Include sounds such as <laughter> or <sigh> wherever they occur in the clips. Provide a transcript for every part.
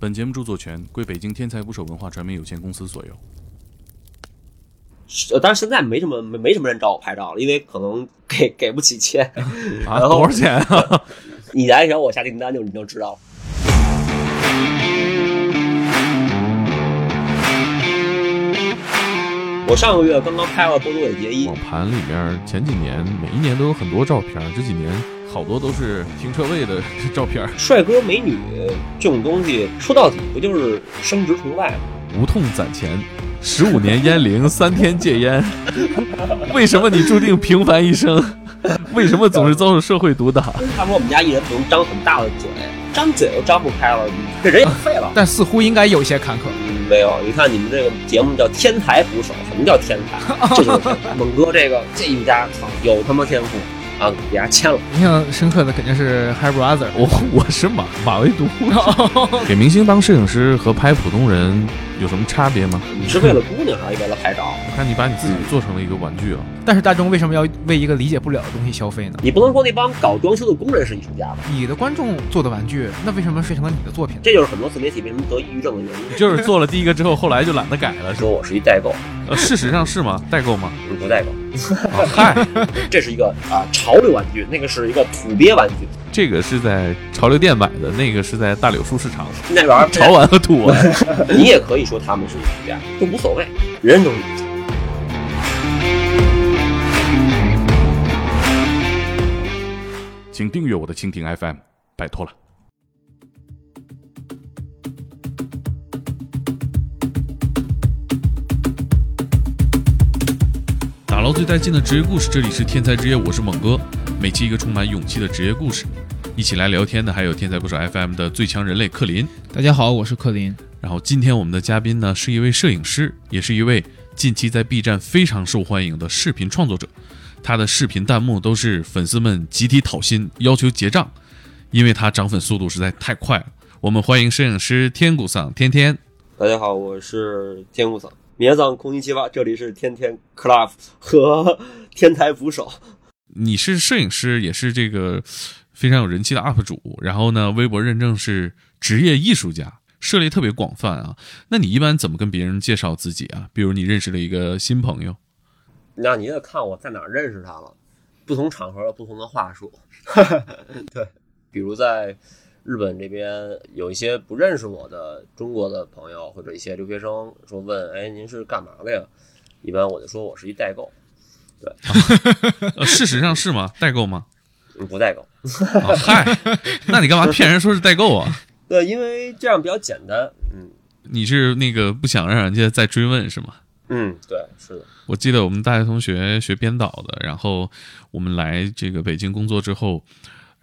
本节目著作权归北京天才捕手文化传媒有限公司所有。呃，但是现在没什么没没什么人找我拍照了，因为可能给给不起钱。<laughs> 啊，多少钱啊？<laughs> 你来找我下订单就你就知道了。我上个月刚刚拍了波多野结衣网，盘里面前几年每一年都有很多照片，这几年好多都是停车位的照片。帅哥美女这种东西，说到底不就是生殖崇拜吗？无痛攒钱，十五年烟龄，三天戒烟。为什么你注定平凡一生？为什么总是遭受社会毒打？他说我们家艺人不能张很大的嘴，张嘴都张不开了，这人也废了。但似乎应该有一些坎坷。嗯没有，你看你们这个节目叫天才捕手，什么叫天才？这 <laughs> 就是。猛哥这个这一家操有他妈天赋啊，给他签了。印象深刻的肯定是 Hair Brother，我我是马马未都。<laughs> 给明星当摄影师和拍普通人有什么差别吗？你是为了姑娘还是为了拍照？我 <laughs> 看你把你自己做成了一个玩具啊！但是大众为什么要为一个理解不了的东西消费呢？你不能说那帮搞装修的工人是艺术家吧？你的观众做的玩具，那为什么变成了你的作品？这就是很多自媒体为什么得抑郁症的原因。就是做了第一个之后，后来就懒得改了，说我是一代购，呃，事实上是吗？代购吗？不是不代购，啊，<laughs> 嗨，这是一个啊潮流玩具，那个是一个土鳖玩具，这个是在潮流店买的，那个是在大柳树市场那玩意儿潮玩和土玩。你也可以说他们是艺术家，都无所谓，人人都是。请订阅我的蜻蜓 FM，拜托了。打捞最带劲的职业故事，这里是天才职业，我是猛哥。每期一个充满勇气的职业故事，一起来聊天的还有天才故事 FM 的最强人类克林。大家好，我是克林。然后今天我们的嘉宾呢是一位摄影师，也是一位近期在 B 站非常受欢迎的视频创作者。他的视频弹幕都是粉丝们集体讨薪，要求结账，因为他涨粉速度实在太快了。我们欢迎摄影师天谷桑天天。大家好，我是天谷桑，米桑空心七八，这里是天天 Club 和天才捕手。你是摄影师，也是这个非常有人气的 UP 主，然后呢，微博认证是职业艺术家，涉猎特别广泛啊。那你一般怎么跟别人介绍自己啊？比如你认识了一个新朋友，那你得看我在哪儿认识他了，不同场合有不同的话术。<laughs> 对，比如在日本这边有一些不认识我的中国的朋友或者一些留学生说问，哎，您是干嘛的呀？一般我就说我是一代购，<laughs> 呃，事实上是吗？代购吗？嗯不代购。啊，<laughs> 嗨，那你干嘛骗人说是代购啊？对，因为这样比较简单。嗯你是那个不想让人家再追问是吗？嗯，对，是的。我记得我们大学同学学编导的，然后我们来这个北京工作之后，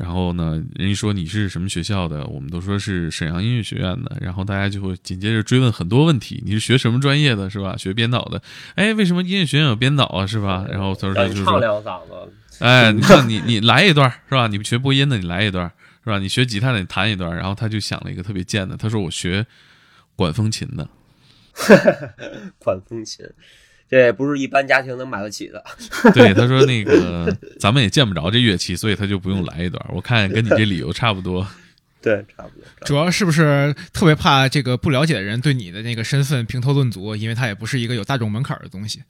然后呢，人家说你是什么学校的，我们都说是沈阳音乐学院的，然后大家就会紧接着追问很多问题，你是学什么专业的，是吧？学编导的，哎，为什么音乐学院有编导啊，是吧？然后他说就是说，两嗓子，哎，你看你你来一段是吧？你学播音的你来一段是吧？你学吉他的你弹一段，然后他就想了一个特别贱的，他说我学管风琴的，<laughs> 管风琴，这不是一般家庭能买得起的。<laughs> 对，他说那个咱们也见不着这乐器，所以他就不用来一段。我看跟你这理由差不多。<laughs> 对，差不多。不多主要是不是特别怕这个不了解的人对你的那个身份评头论足，因为他也不是一个有大众门槛的东西。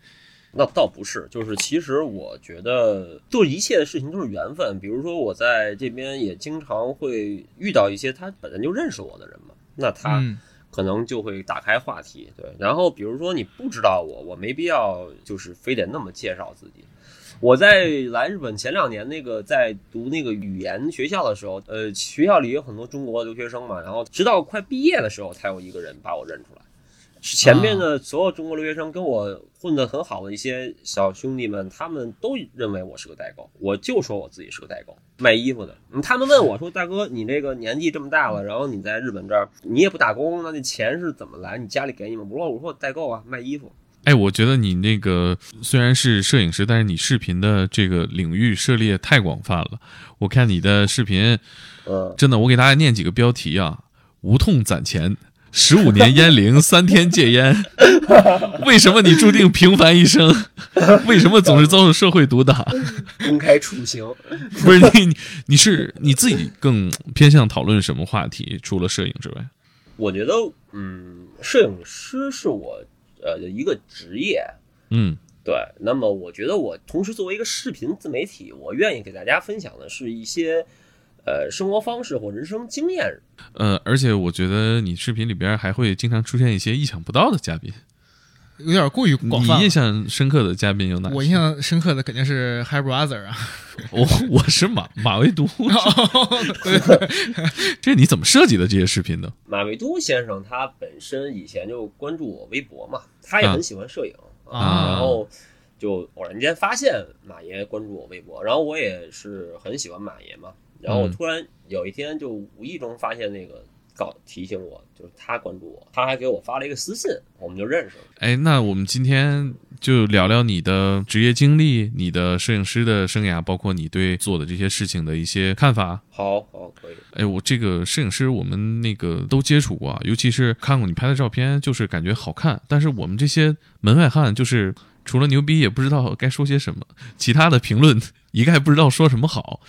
那倒不是，就是其实我觉得做一切的事情都是缘分。比如说我在这边也经常会遇到一些他本来就认识我的人嘛，那他嗯，可能就会打开话题。对，然后比如说你不知道我，我没必要就是非得那么介绍自己。我在来日本前两年，那个在读那个语言学校的时候，呃，学校里有很多中国留学生嘛，然后直到快毕业的时候，才有一个人把我认出来。前面的所有中国留学生跟我混得很好的一些小兄弟们，他们都认为我是个代购，我就说我自己是个代购，卖衣服的。嗯他们问我说：“大哥，你这个年纪这么大了，然后你在日本这儿，你也不打工，那这钱是怎么来？你家里给你吗？”我说：“我说我代购啊，卖衣服。哎，我觉得你那个虽然是摄影师，但是你视频的这个领域涉猎太广泛了。我看你的视频，嗯，真的，我给大家念几个标题啊：无痛攒钱，十五年烟龄，三天戒烟。为什么你注定平凡一生？为什么总是遭受社会毒打？公开处刑。不是你，你是你自己更偏向讨论什么话题？除了摄影之外，我觉得，嗯，摄影师是我呃的一个职业，嗯对。那么，我觉得我同时作为一个视频自媒体，我愿意给大家分享的是一些呃生活方式或人生经验。呃，而且我觉得你视频里边还会经常出现一些意想不到的嘉宾。有点过于广泛。你印象深刻的嘉宾有哪些？我印象深刻的肯定是 Hi Brother 啊，<laughs> 我我是马马未都，<laughs> 对对 <laughs> 这你怎么设计的这些视频呢？马未都先生他本身以前就关注我微博嘛，他也很喜欢摄影啊然后就偶然间发现马爷关注我微博，然后我也是很喜欢马爷嘛，然后我嗯突然有一天就无意中发现那个告提醒我，就是他关注我，他还给我发了一个私信，我们就认识了。哎，那我们今天就聊聊你的职业经历，你的摄影师的生涯，包括你对做的这些事情的一些看法。好好，可以。哎，我这个摄影师我们那个都接触过啊，尤其是看过你拍的照片，就是感觉好看。但是我们这些门外汉，就是除了牛逼，也不知道该说些什么，其他的评论一概不知道说什么好。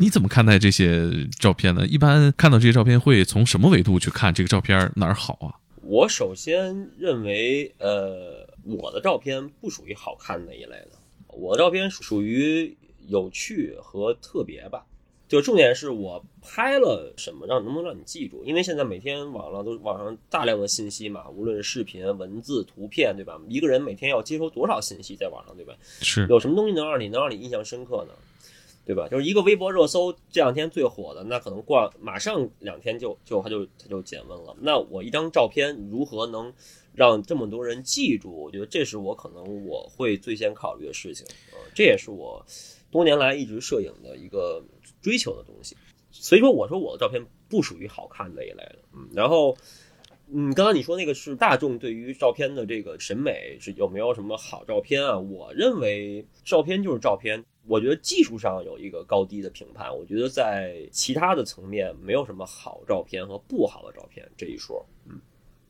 你怎么看待这些照片呢？一般看到这些照片，会从什么维度去看这个照片哪儿好啊？我首先认为，呃，我的照片不属于好看那一类的，我的照片属于有趣和特别吧。就重点是我拍了什么，让能不能让你记住？因为现在每天网上都网上大量的信息嘛，无论是视频、文字、图片，对吧？一个人每天要接收多少信息在网上，对吧？是有什么东西能让你能让你印象深刻呢？对吧？就是一个微博热搜这两天最火的，那可能过马上两天就就它就它就减温了。那我一张照片如何能让这么多人记住？我觉得这是我可能我会最先考虑的事情。呃，这也是我多年来一直摄影的一个追求的东西。所以说，我说我的照片不属于好看的一类的。嗯，然后。嗯，刚刚你说那个是大众对于照片的这个审美是有没有什么好照片啊？我认为照片就是照片，我觉得技术上有一个高低的评判，我觉得在其他的层面没有什么好照片和不好的照片这一说。嗯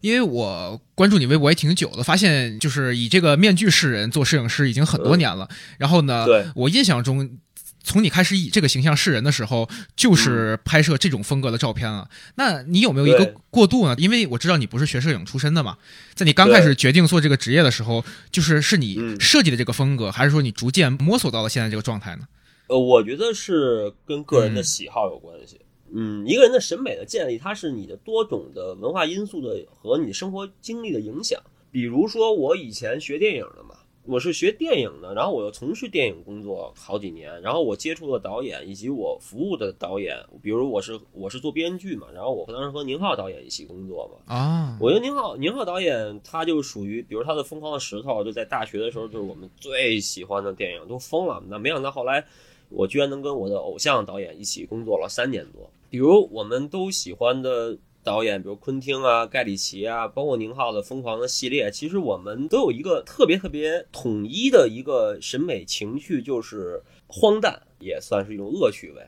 因为我关注你微博也挺久的，发现就是以这个面具示人做摄影师已经很多年了。然后呢，对我印象中，从你开始以这个形象示人的时候，就是拍摄这种风格的照片了。那你有没有一个过渡呢？因为我知道你不是学摄影出身的嘛，在你刚开始决定做这个职业的时候，就是是你嗯设计的这个风格，还是说你逐渐摸索到了现在这个状态呢？呃，我觉得是跟个人的喜好有关系。嗯，一个人的审美的建立，它是你的多种的文化因素的和你生活经历的影响。比如说，我以前学电影的嘛，我是学电影的，然后我又从事电影工作好几年，然后我接触的导演以及我服务的导演，比如我是我是做编剧嘛，然后我当时和宁浩导演一起工作嘛，啊，我觉得宁浩宁浩导演他就属于，比如他的《疯狂的石头》，就在大学的时候就是我们最喜欢的电影，都疯了。那没想到后来我居然能跟我的偶像导演一起工作了三年多。比如我们都喜欢的导演，比如昆汀啊、盖里奇啊，包括宁浩的《疯狂的》系列，其实我们都有一个特别特别统一的一个审美情趣，就是荒诞，也算是一种恶趣味。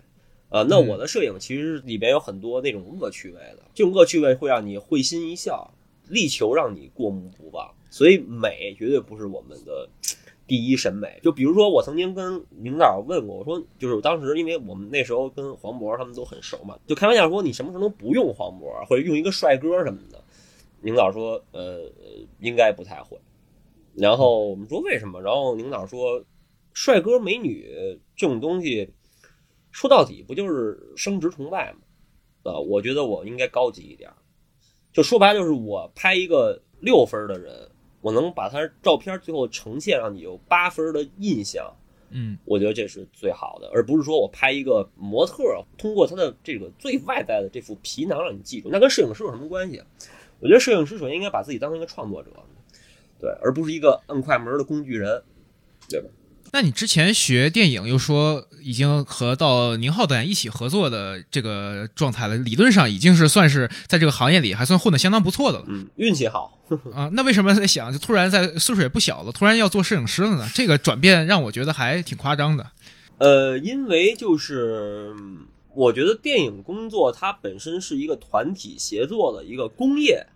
啊，那嗯我的摄影其实里边有很多那种恶趣味的，这种恶趣味会让你会心一笑，力求让你过目不忘。所以美绝对不是我们的第一审美。就比如说，我曾经跟领导问过，我说，就是当时因为我们那时候跟黄渤他们都很熟嘛，就开玩笑说你什么时候能不用黄渤，或者用一个帅哥什么的。领导说，呃，应该不太会。然后我们说为什么？然后领导说，帅哥美女这种东西，说到底不就是生殖崇拜吗？啊，我觉得我应该高级一点。就说白了，就是我拍一个六分的人，我能把他照片最后呈现让你有八分的印象，嗯我觉得这是最好的，而不是说我拍一个模特，通过他的这个最外在的这副皮囊让你记住，那跟摄影师有什么关系？我觉得摄影师首先应该把自己当成一个创作者，对，而不是一个摁快门的工具人，对吧？那你之前学电影又说已经和到宁浩导演一起合作的这个状态了，理论上已经是算是在这个行业里还算混得相当不错的了嗯，运气好，<laughs> 啊。那为什么在想就突然在岁数也不小了，突然要做摄影师了呢？这个转变让我觉得还挺夸张的。呃，因为就是嗯我觉得电影工作它本身是一个团体协作的一个工业，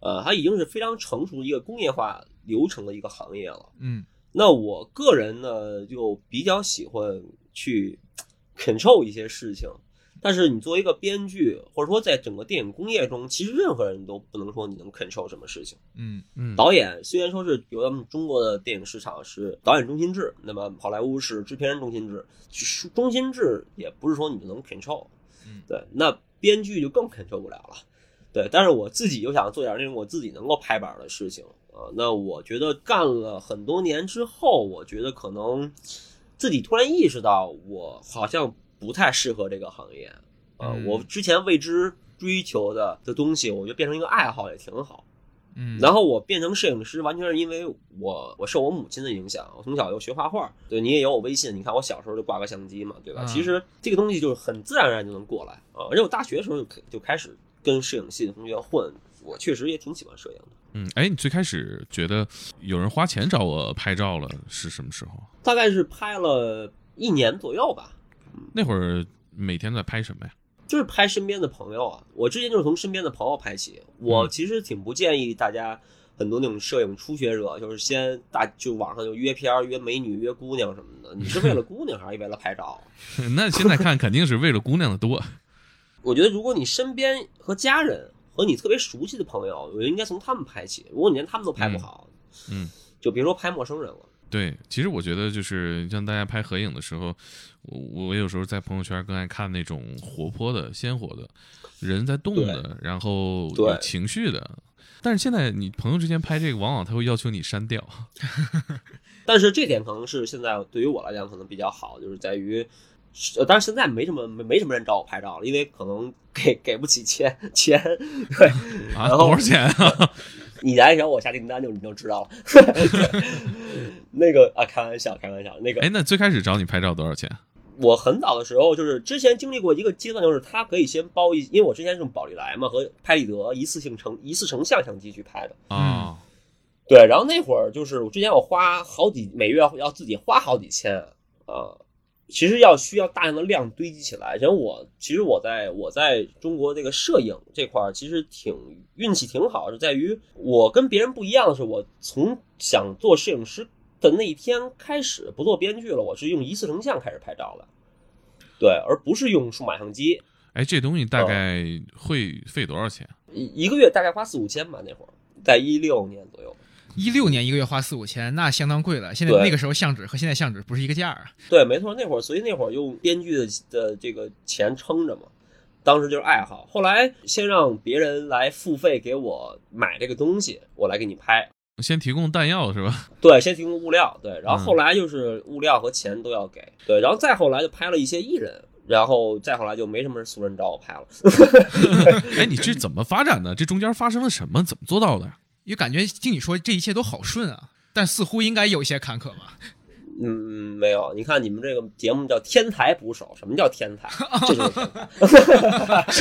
呃，它已经是非常成熟的一个工业化流程的一个行业了。嗯那我个人呢，就比较喜欢去 control 一些事情，但是你作为一个编剧，或者说在整个电影工业中，其实任何人都不能说你能 control 什么事情。嗯嗯，导演虽然说是有咱们中国的电影市场是导演中心制，那么好莱坞是制片人中心制，是中心制也不是说你就能 control，嗯。对，那编剧就更 control 不了了，对，但是我自己又想做点那种我自己能够拍板的事情啊、那我觉得干了很多年之后，我觉得可能自己突然意识到，我好像不太适合这个行业啊、嗯我之前为之追求的的东西，我觉得变成一个爱好也挺好。嗯，然后我变成摄影师，完全是因为我我受我母亲的影响，我从小又学画画。对你也有我微信，你看我小时候就挂个相机嘛，对吧？嗯其实这个东西就是很自然而然就能过来啊。而且我大学的时候就就开始跟摄影系的同学混，我确实也挺喜欢摄影的。嗯，哎，你最开始觉得有人花钱找我拍照了是什么时候？大概是拍了一年左右吧，那会儿每天在拍什么呀？就是拍身边的朋友啊。我之前就是从身边的朋友拍起。我嗯其实挺不建议大家很多那种摄影初学者，就是先大就网上就约片儿、约美女、约姑娘什么的。你是为了姑娘还是为了拍照？<laughs> 那现在看肯定是为了姑娘的多。<laughs> 我觉得如果你身边和家人和你特别熟悉的朋友，我觉得应该从他们拍起。如果你连他们都拍不好，嗯，就别说拍陌生人了。对，其实我觉得就是像大家拍合影的时候，我我有时候在朋友圈更爱看那种活泼的、鲜活的，人在动的，然后有情绪的。但是现在你朋友之间拍这个，往往他会要求你删掉。<laughs> 但是这点可能是现在对于我来讲可能比较好，就是在于，呃，当然现在没什么没没什么人找我拍照了，因为可能给给不起钱钱，对，啊，然后多少钱啊？<laughs> 你来找我下订单就你就知道了。<laughs> 那个啊，开玩笑，开玩笑。那个哎，那最开始找你拍照多少钱？我很早的时候，就是之前经历过一个阶段，就是他可以先包一，因为我之前是用宝丽来嘛和拍立得一次性成一次成像相机去拍的。啊、对，然后那会儿就是我之前我花好几每月要自己花好几千啊、其实要需要大量的量堆积起来。然后我其实我在我在中国这个摄影这块儿其实挺运气挺好，是在于我跟别人不一样的是，我从想做摄影师的那一天开始不做编剧了，我是用一次成像开始拍照的，对，而不是用数码相机。哎，这东西大概会费多少钱？一一个月大概花四五千吧，那会儿在一六年左右。一六年一个月花四五千，那相当贵了。现在那个时候相纸和现在相纸不是一个价啊。对，没错，那会儿所以那会儿用编剧的的这个钱撑着嘛，当时就是爱好。后来先让别人来付费给我买这个东西，我来给你拍。先提供弹药是吧？<laughs> 对，先提供物料，对，然后嗯后来就是物料和钱都要给，对，然后再后来就拍了一些艺人，然后再后来就没什么素人找我拍了。<laughs> 哎，你这怎么发展的？这中间发生了什么？怎么做到的呀？因为感觉听你说这一切都好顺啊，但似乎应该有些坎坷吧。嗯，没有，你看你们这个节目叫天才捕手，什么叫天才？这就是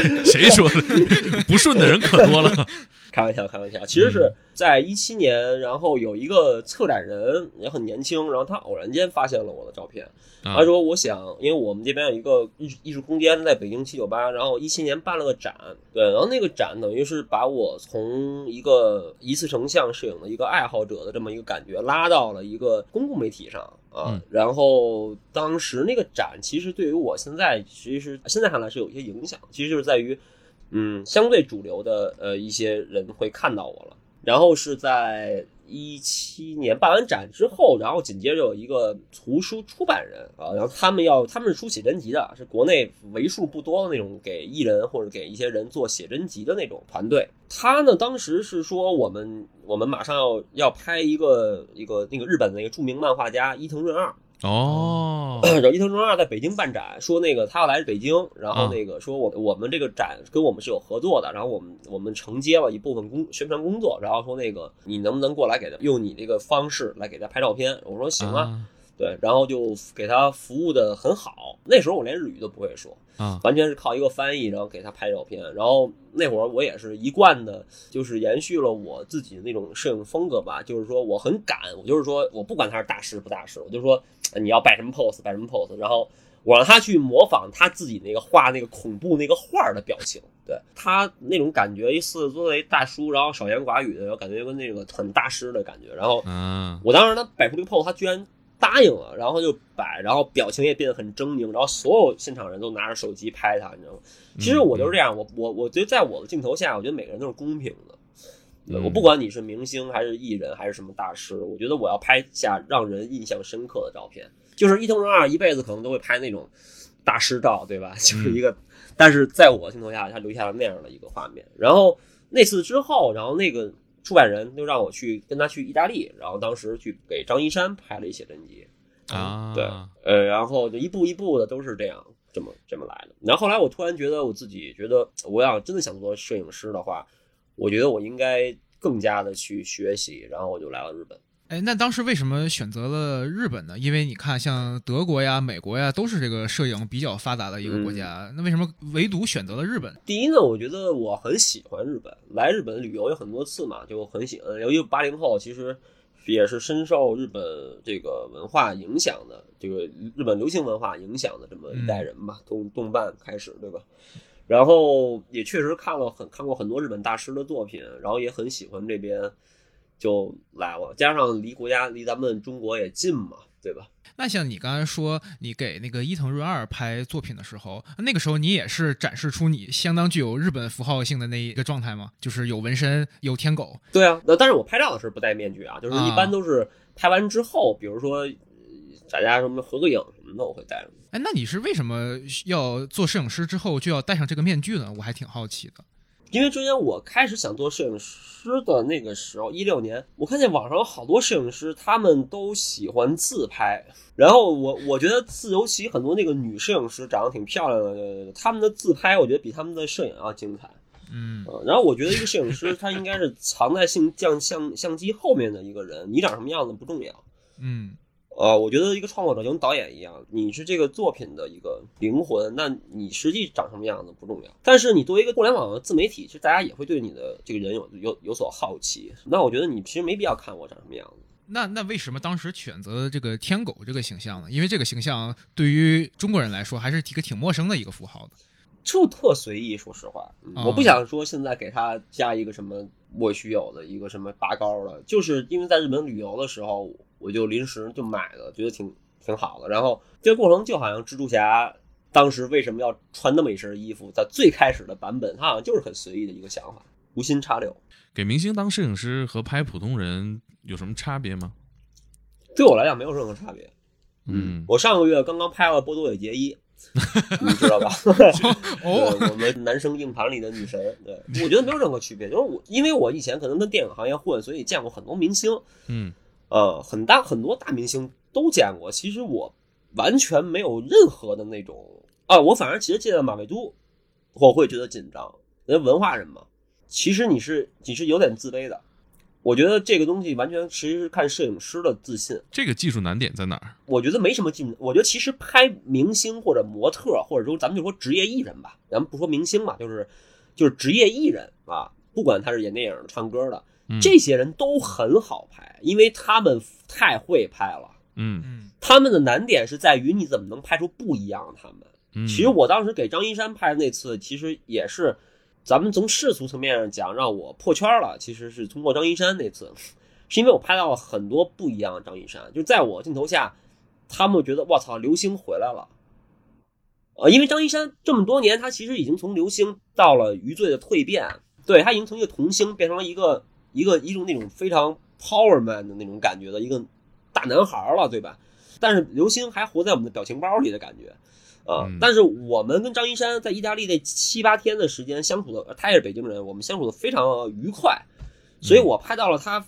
天才。谁说的？不顺的人可多了。<laughs> 开玩笑，开玩笑。其实是在一七年，然后有一个策展人也很年轻，然后他偶然间发现了我的照片，啊他说：“我想，因为我们这边有一个艺术艺术空间在北京七九八，然后一七年办了个展，对，然后那个展等于是把我从一个一次成像摄影的一个爱好者的这么一个感觉拉到了一个公共媒体上啊。嗯然后当时那个展其实对于我现在其实现在看来是有一些影响，其实就是在于。”嗯，相对主流的呃一些人会看到我了。然后是在一七年办完展之后，然后紧接着有一个图书出版人啊，然后他们要他们是出写真集的，是国内为数不多的那种给艺人或者给一些人做写真集的那种团队。他呢当时是说我们我们马上要要拍一个一个那个日本的那个著名漫画家伊藤润二，哦，<clears throat> 然后伊藤润二在北京办展，说那个他要来北京，然后啊那个说我我们这个展跟我们是有合作的，然后我们我们承接了一部分工宣传工作，然后说那个你能不能过来给他用你这个方式来给他拍照片？我说行啊，啊对，然后就给他服务的很好。那时候我连日语都不会说，啊完全是靠一个翻译，然后给他拍照片。然后那会儿我也是一贯的，就是延续了我自己的那种摄影风格吧，就是说我很敢，我就是说我不管他是大师不大师，我就说呃你要摆什么 pose 摆什么 pose，然后我让他去模仿他自己那个画那个恐怖那个画的表情，对他那种感觉，一四十多岁大叔，然后少言寡语的，然后感觉跟那个很大师的感觉。然后嗯我当时他摆出这个 pose，他居然答应了，然后就摆，然后表情也变得很狰狞，然后所有现场人都拿着手机拍他，你知道吗？其实我就是这样，我我我觉得在我的镜头下，我觉得每个人都是公平的。嗯我不管你是明星还是艺人还是什么大师，我觉得我要拍下让人印象深刻的照片。就是伊藤润二一辈子可能都会拍那种大师照，对吧？<laughs> 就是一个，但是在我镜头下，他留下了那样的一个画面。然后那次之后，然后那个出版人就让我去跟他去意大利，然后当时去给张一山拍了一写真集。啊，对，呃，然后就一步一步的都是这样，这么这么来的。然后后来我突然觉得我自己觉得，我要真的想做摄影师的话，我觉得我应该更加的去学习，然后我就来了日本。哎，那当时为什么选择了日本呢？因为你看，像德国呀、美国呀，都是这个摄影比较发达的一个国家，那为什么唯独选择了日本？第一呢，我觉得我很喜欢日本，来日本旅游有很多次嘛，就很喜欢。尤其八零后，其实也是深受日本这个文化影响的，这个日本流行文化影响的这么一代人吧，动动漫开始，对吧？然后也确实看了很看过很多日本大师的作品，然后也很喜欢这边，就来了。加上离国家离咱们中国也近嘛，对吧？那像你刚才说，你给那个伊藤润二拍作品的时候，那个时候你也是展示出你相当具有日本符号性的那一个状态吗？就是有纹身，有天狗。对啊，那但是我拍照的时候不戴面具啊，就是一啊般都是拍完之后，比如说呃大家什么合个影什么的，我会戴上。哎，那你是为什么要做摄影师之后就要戴上这个面具呢？我还挺好奇的。因为中间我开始想做摄影师的那个时候，一六年，我看见网上有好多摄影师，他们都喜欢自拍。然后我我觉得自由其很多那个女摄影师长得挺漂亮的，他们的自拍我觉得比他们的摄影要精彩。嗯呃然后我觉得一个摄影师他应该是藏在相相相相机后面的一个人，你长什么样子不重要。嗯呃，我觉得一个创作者就跟导演一样，你是这个作品的一个灵魂，那你实际长什么样子不重要。但是你作为一个互联网的自媒体，其实大家也会对你的这个人有有有所好奇。那我觉得你其实没必要看我长什么样子。那那为什么当时选择这个天狗这个形象呢？因为这个形象对于中国人来说还是一个挺陌生的一个符号的。就特随意，说实话，我不想说现在给他加一个什么莫须有的一个什么拔高了，就是因为在日本旅游的时候，我就临时就买了，觉得挺挺好的。然后这个过程就好像蜘蛛侠当时为什么要穿那么一身衣服，在最开始的版本，他好像就是很随意的一个想法，无心插柳。给明星当摄影师和拍普通人有什么差别吗？对我来讲没有任何差别。嗯，我上个月刚刚拍了波多野结衣，<laughs> 你知道吧？<laughs> 哦对我们男生硬盘里的女神，对我觉得没有任何区别。就是我，因为我以前可能跟电影行业混，所以见过很多明星，嗯呃，很大很多大明星都见过。其实我完全没有任何的那种啊，我反而其实见到马未都，我会觉得紧张，因为文化人嘛。其实你是你是有点自卑的。我觉得这个东西完全其实是看摄影师的自信。这个技术难点在哪儿？我觉得没什么进，我觉得其实拍明星或者模特，或者说咱们就说职业艺人吧，咱们不说明星嘛，就是就是职业艺人啊，不管他是演电影、唱歌的，嗯这些人都很好拍，因为他们太会拍了。嗯嗯他们的难点是在于你怎么能拍出不一样的他们。嗯，其实我当时给张一山拍的那次，其实也是咱们从世俗层面上讲，让我破圈了。其实是通过张一山那次，是因为我拍到了很多不一样的张一山，就在我镜头下，他们觉得我操，流星回来了。呃，因为张一山这么多年，他其实已经从流星到了余罪的蜕变，对他已经从一个童星变成了一个一个一种那种非常 power man 的那种感觉的一个大男孩了，对吧？但是刘星还活在我们的表情包里的感觉。啊、嗯但是我们跟张一山在意大利那七八天的时间相处的，他也是北京人，我们相处的非常愉快，所以我拍到了他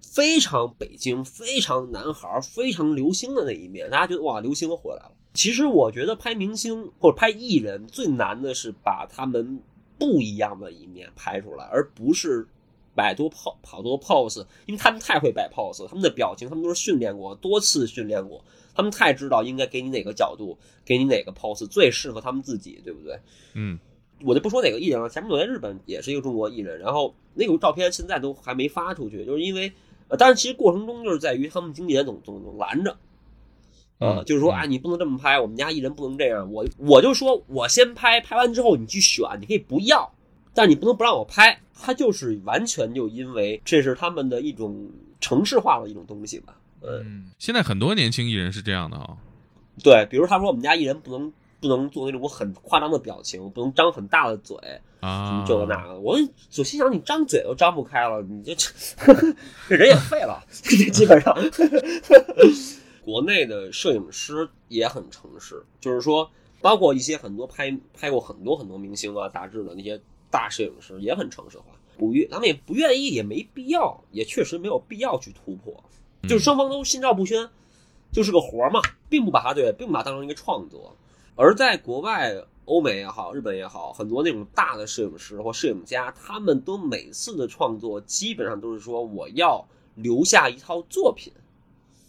非常北京、非常男孩、非常流星的那一面，大家觉得哇，流星回来了。其实我觉得拍明星或者拍艺人最难的是把他们不一样的一面拍出来，而不是摆多跑跑多 pose，因为他们太会摆 pose，他们的表情他们都是训练过，多次训练过，他们太知道应该给你哪个角度，给你哪个 pose 最适合他们自己，对不对？嗯我就不说哪个艺人了，前面我在日本也是一个中国艺人，然后那个照片现在都还没发出去，就是因为，呃，但是其实过程中就是在于他们经纪人总总总拦着，呃，嗯嗯就是说啊，你不能这么拍，我们家艺人不能这样，我我就说我先拍，拍完之后你去选，你可以不要，但你不能不让我拍，他就是完全就因为这是他们的一种城市化的一种东西吧，嗯，嗯现在很多年轻艺人是这样的啊、对，比如他说我们家艺人不能不能做那种很夸张的表情，不能张很大的嘴，什啊么，这个那个。我我心想，你张嘴都张不开了，你这这人也废了，这基本上。<laughs> 国内的摄影师也很诚实，就是说，包括一些很多拍拍过很多很多明星啊、杂志的那些大摄影师也很城市化，不愿他们也不愿意，也没必要，也确实没有必要去突破，就是双方都心照不宣，就是个活儿嘛，并不把它对，并不把它当成一个创作。而在国外，欧美也好，日本也好，很多那种大的摄影师或摄影家，他们都每次的创作基本上都是说我要留下一套作品。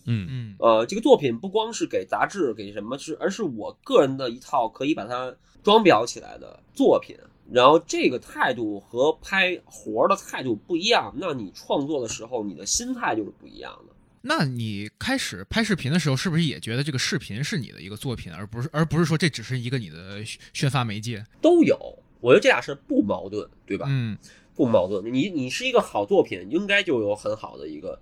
嗯嗯呃，这个作品不光是给杂志给什么，是而是我个人的一套可以把它装裱起来的作品。然后这个态度和拍活儿的态度不一样，那你创作的时候，你的心态就是不一样的。那你开始拍视频的时候，是不是也觉得这个视频是你的一个作品，而不是而不是说这只是一个你的宣宣发媒介？都有，我觉得这俩是不矛盾，对吧？嗯不矛盾。你你是一个好作品，应该就有很好的一个。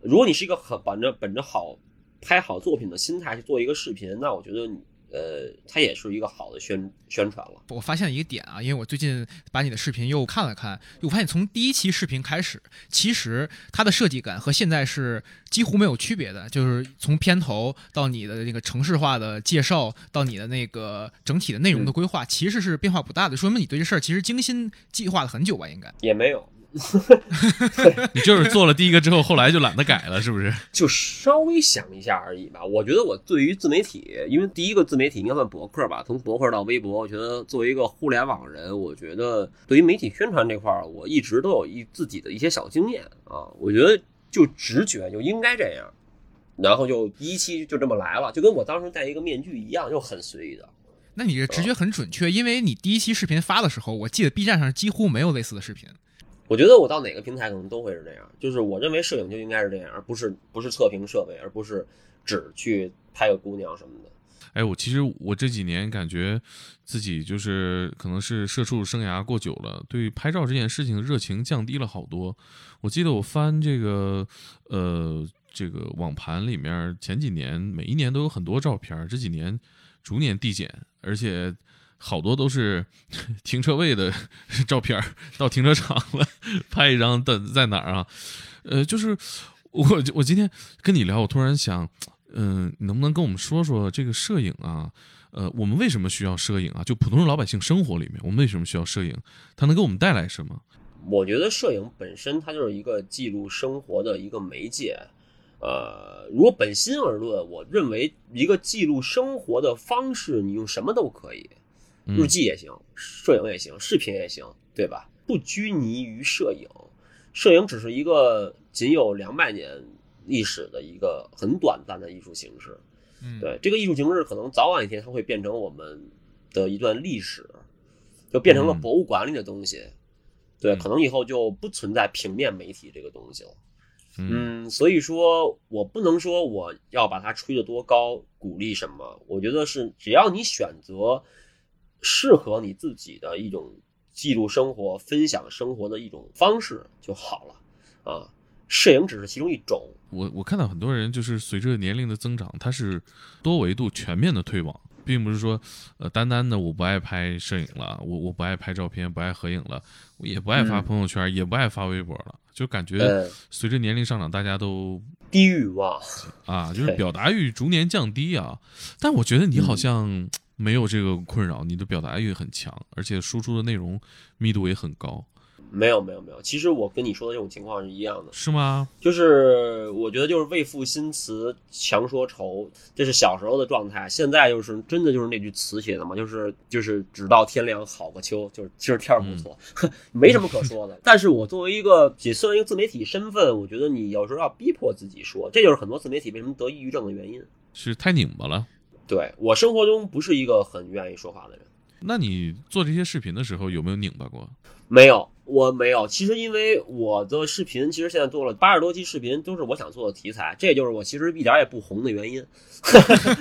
如果你是一个很本着本着好拍好作品的心态去做一个视频，那我觉得你呃，它也是一个好的宣宣传了。我发现一个点啊，因为我最近把你的视频又看了看，我发现从第一期视频开始，其实它的设计感和现在是几乎没有区别的，就是从片头到你的那个城市化的介绍，到你的那个整体的内容的规划，其实是变化不大的，说明你对这事儿其实精心计划了很久吧？应该。也没有，<laughs> 你就是做了第一个之后，后来就懒得改了，是不是？<laughs> 就稍微想一下而已吧。我觉得我对于自媒体，因为第一个自媒体应该算博客吧，从博客到微博，我觉得作为一个互联网人，我觉得对于媒体宣传这块儿，我一直都有一自己的一些小经验啊。我觉得就直觉就应该这样，然后就第一期就这么来了，就跟我当时戴一个面具一样，就很随意的。那你这直觉很准确，因为你第一期视频发的时候，我记得 B 站上几乎没有类似的视频。我觉得我到哪个平台可能都会是这样，就是我认为摄影就应该是这样，而不是不是测评设备，而不是只去拍个姑娘什么的。哎，我其实我这几年感觉自己就是可能是社畜生涯过久了，对拍照这件事情热情降低了好多。我记得我翻这个呃这个网盘里面，前几年每一年都有很多照片，这几年逐年递减，而且好多都是 <laughs> 停车位的 <laughs> 照片，到停车场了 <laughs> 拍一张在在哪儿啊？呃，就是我我今天跟你聊，我突然想。嗯，能不能跟我们说说这个摄影啊？呃，我们为什么需要摄影啊？就普通老百姓生活里面，我们为什么需要摄影？它能给我们带来什么？我觉得摄影本身它就是一个记录生活的一个媒介。呃，如果本心而论，我认为一个记录生活的方式，你用什么都可以，日记也行，摄影也行，视频也行，对吧？不拘泥于摄影，摄影只是一个仅有两百年历史的一个很短暂的艺术形式。嗯，对这个艺术形式，可能早晚一天它会变成我们的一段历史，就变成了嗯博物馆里的东西。对，嗯可能以后就不存在平面媒体这个东西了。嗯嗯，所以说我不能说我要把它吹得多高，鼓励什么。我觉得是只要你选择适合你自己的一种记录生活、分享生活的一种方式就好了啊。摄影只是其中一种，我我看到很多人就是随着年龄的增长，他是多维度全面的退网，并不是说呃单单的我不爱拍摄影了，我我不爱拍照片，不爱合影了，我也不爱发嗯朋友圈，也不爱发微博了，就感觉呃，随着年龄上涨，大家都低欲望。啊，就是表达欲逐年降低啊。但我觉得你好嗯像没有这个困扰，你的表达欲很强，而且输出的内容密度也很高，没有没有没有，其实我跟你说的这种情况是一样的，是吗？就是我觉得就是为赋新词强说愁，这是小时候的状态。现在就是真的就是那句词写的嘛，就是就是直到天凉好个秋，就是其实天儿不错，没什么可说的。<laughs> 但是我作为一个也算一个自媒体身份，我觉得你有时候要逼迫自己说，这就是很多自媒体为什么得抑郁症的原因。是太拧巴了。对我生活中不是一个很愿意说话的人。那你做这些视频的时候有没有拧巴过？没有，我没有。其实因为我的视频，其实现在做了八十多期视频，都是我想做的题材，这也就是我其实一点也不红的原因。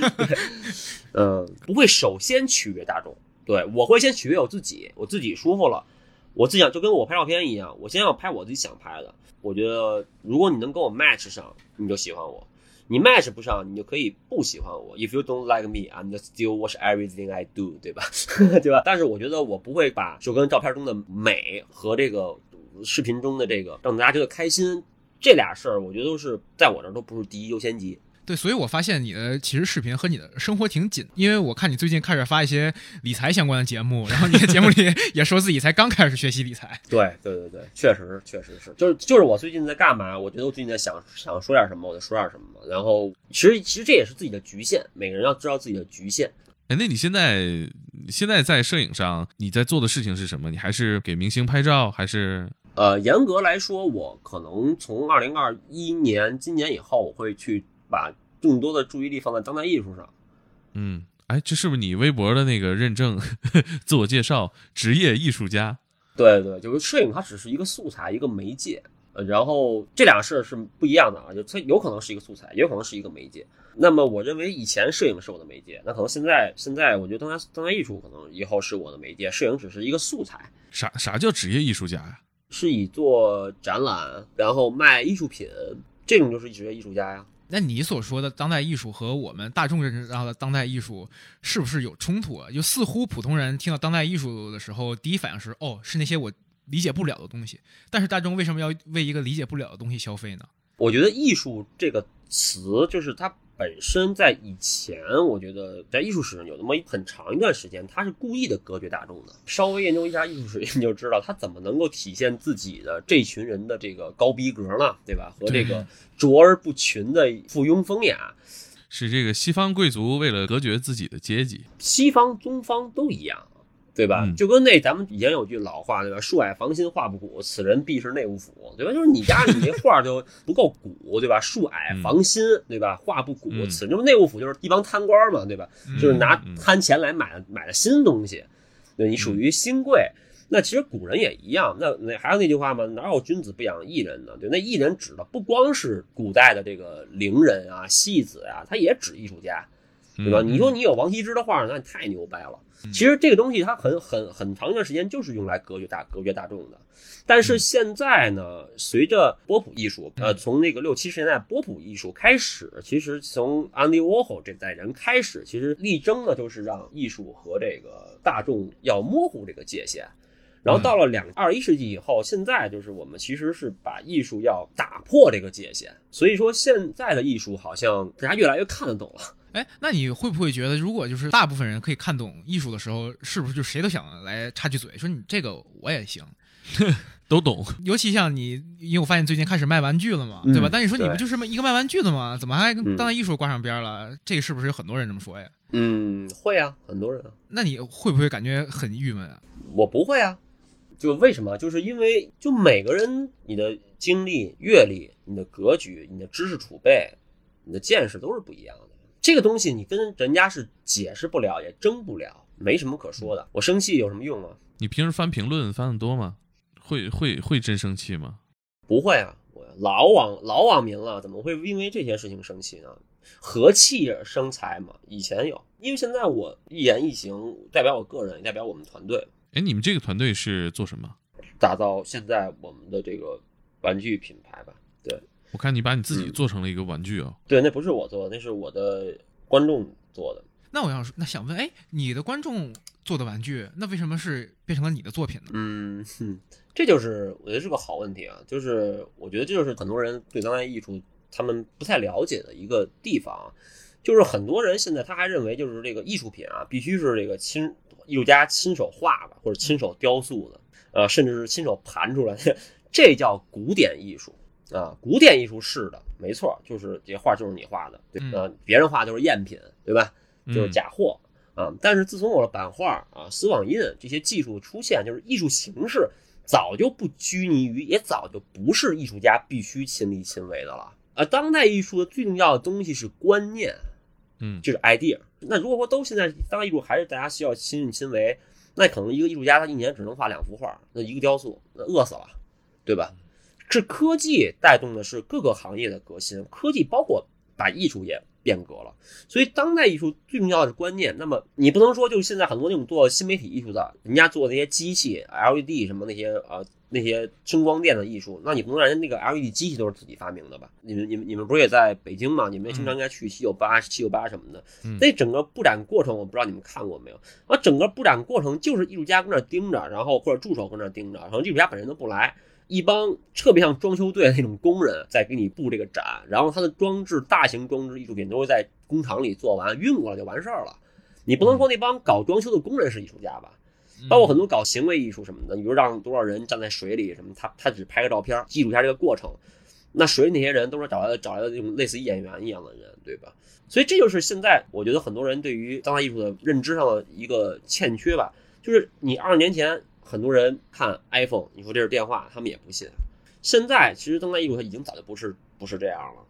<laughs> 嗯，不会首先取悦大众，对我会先取悦我自己，我自己舒服了，我自己想就跟我拍照片一样，我先要拍我自己想拍的。我觉得如果你能跟我 match 上，你就喜欢我。你 match 不上，你就可以不喜欢我。If you don't like me, I'm still watch everything I do，对吧？<laughs> 对吧？但是我觉得我不会把就跟照片中的美和这个视频中的这个让大家觉得开心这俩事儿，我觉得都是在我这儿都不是第一优先级。对，所以我发现你的其实视频和你的生活挺紧，因为我看你最近开始发一些理财相关的节目，然后你的节目里 <laughs> 也说自己才刚开始学习理财。对对对对，确实确实是，就是就是我最近在干嘛？我觉得我最近在想想说点什么，我就说点什么嘛。然后其实其实这也是自己的局限，每个人要知道自己的局限。哎，那你现在现在在摄影上你在做的事情是什么？你还是给明星拍照，还是？呃，严格来说，我可能从二零二一年今年以后，我会去把更多的注意力放在当代艺术上。嗯，哎，这是不是你微博的那个认证？<laughs> 自我介绍，职业艺术家。对对，就是摄影，它只是一个素材，一个媒介。呃，然后这两个事儿是不一样的啊，就它有可能是一个素材，也有可能是一个媒介。那么我认为以前摄影是我的媒介，那可能现在现在我觉得当代当代艺术可能以后是我的媒介，摄影只是一个素材。啥啥叫职业艺术家呀？是以做展览，然后卖艺术品，这种就是职业艺术家呀。那你所说的当代艺术和我们大众认知到的当代艺术是不是有冲突啊？就似乎普通人听到当代艺术的时候，第一反应是哦，是那些我理解不了的东西。但是大众为什么要为一个理解不了的东西消费呢？我觉得艺术这个词就是它。本身在以前，我觉得在艺术史上有那么很长一段时间，他是故意的隔绝大众的。稍微研究一下艺术史，<laughs> 你就知道他怎么能够体现自己的这群人的这个高逼格呢？对吧？和这个卓而不群的附庸风雅，是这个西方贵族为了隔绝自己的阶级，西方、中方都一样。对吧？就跟那咱们以前有句老话，对吧？树矮房新画不古，此人必是内务府，对吧？就是你家里那画就不够古，<laughs> 对吧？树矮房新，对吧？画不古，此这不内务府就是一帮贪官嘛，对吧？就是拿贪钱来买买的新东西，对你属于新贵。那其实古人也一样，那那还有那句话嘛？哪有君子不养艺人呢？对，那艺人指的不光是古代的这个伶人啊、戏子啊，他也指艺术家，对吧？你说你有王羲之的画，那你太牛掰了。其实这个东西它很很很长一段时间就是用来隔绝大隔绝大众的，但是现在呢，随着波普艺术，呃，从那个六七十年代波普艺术开始，其实从 Andy Warhol 这代人开始，其实力争的就是让艺术和这个大众要模糊这个界限，然后到了两二十一世纪以后，现在就是我们其实是把艺术要打破这个界限，所以说现在的艺术好像大家越来越看得懂了。哎，那你会不会觉得，如果就是大部分人可以看懂艺术的时候，是不是就谁都想来插句嘴，说你这个我也行，<laughs> 都懂？尤其像你，因为我发现最近开始卖玩具了嘛，对吧？但你说你不就是一个卖玩具的吗？怎么还跟当代艺术挂上边了？这个是不是有很多人这么说呀？嗯，会啊，很多人。那你会不会感觉很郁闷啊？我不会啊，就为什么？就是因为就每个人你的经历、阅历、你的格局、你的知识储备、你的见识都是不一样的。这个东西你跟人家是解释不了，也争不了，没什么可说的。我生气有什么用啊？你平时翻评论翻的多吗？会会会真生气吗？不会啊，我老网老网民了，怎么会因为这些事情生气呢？和气生财嘛。以前有，因为现在我一言一行代表我个人，也代表我们团队。哎，你们这个团队是做什么？打造现在我们的这个玩具品牌吧。对。我看你把你自己做成了一个玩具哦。对，那不是我做的，那是我的观众做的。那我要是，那想问，哎，你的观众做的玩具，那为什么是变成了你的作品呢？嗯，这就是我觉得是个好问题啊。就是我觉得这就是很多人对当代艺术他们不太了解的一个地方，就是很多人现在他还认为就是这个艺术品啊，必须是这个亲艺术家亲手画的或者亲手雕塑的，呃，甚至是亲手盘出来的，<laughs> 这叫古典艺术。啊，古典艺术是的，没错，就是这画就是你画的，对，呃，别人画就是赝品，对吧？就是假货啊。但是自从有了版画啊、丝网印这些技术出现，就是艺术形式早就不拘泥于，也早就不是艺术家必须亲力亲为的了。啊，当代艺术的最重要的东西是观念，嗯，就是 idea。那如果说都现在当代艺术还是大家需要亲力亲为，那可能一个艺术家他一年只能画两幅画，那一个雕塑，那饿死了，对吧？是科技带动的是各个行业的革新，科技包括把艺术也变革了。所以当代艺术最重要的是观念。那么你不能说就是现在很多那种做新媒体艺术的，人家做那些机器 LED 什么那些呃那些声光电的艺术，那你不能让人那个 LED 机器都是自己发明的吧？你们你们你们不是也在北京吗？你们也经常应该去七九八七九八什么的。那整个布展过程我不知道你们看过没有？啊，整个布展过程就是艺术家跟那盯着，然后或者助手跟那盯着，然后艺术家本人都不来。一帮特别像装修队那种工人在给你布这个展，然后他的装置、大型装置艺术品都会在工厂里做完，运过来就完事儿了。你不能说那帮搞装修的工人是艺术家吧？包括很多搞行为艺术什么的，你说让多少人站在水里什么，他他只拍个照片，记录一下这个过程。那水里那些人都是找来的，找来的这种类似于演员一样的人，对吧？所以这就是现在我觉得很多人对于当代艺术的认知上的一个欠缺吧，就是你二十年前。很多人看 iPhone，你说这是电话，他们也不信。现在其实当代艺术它已经早就不是不是这样了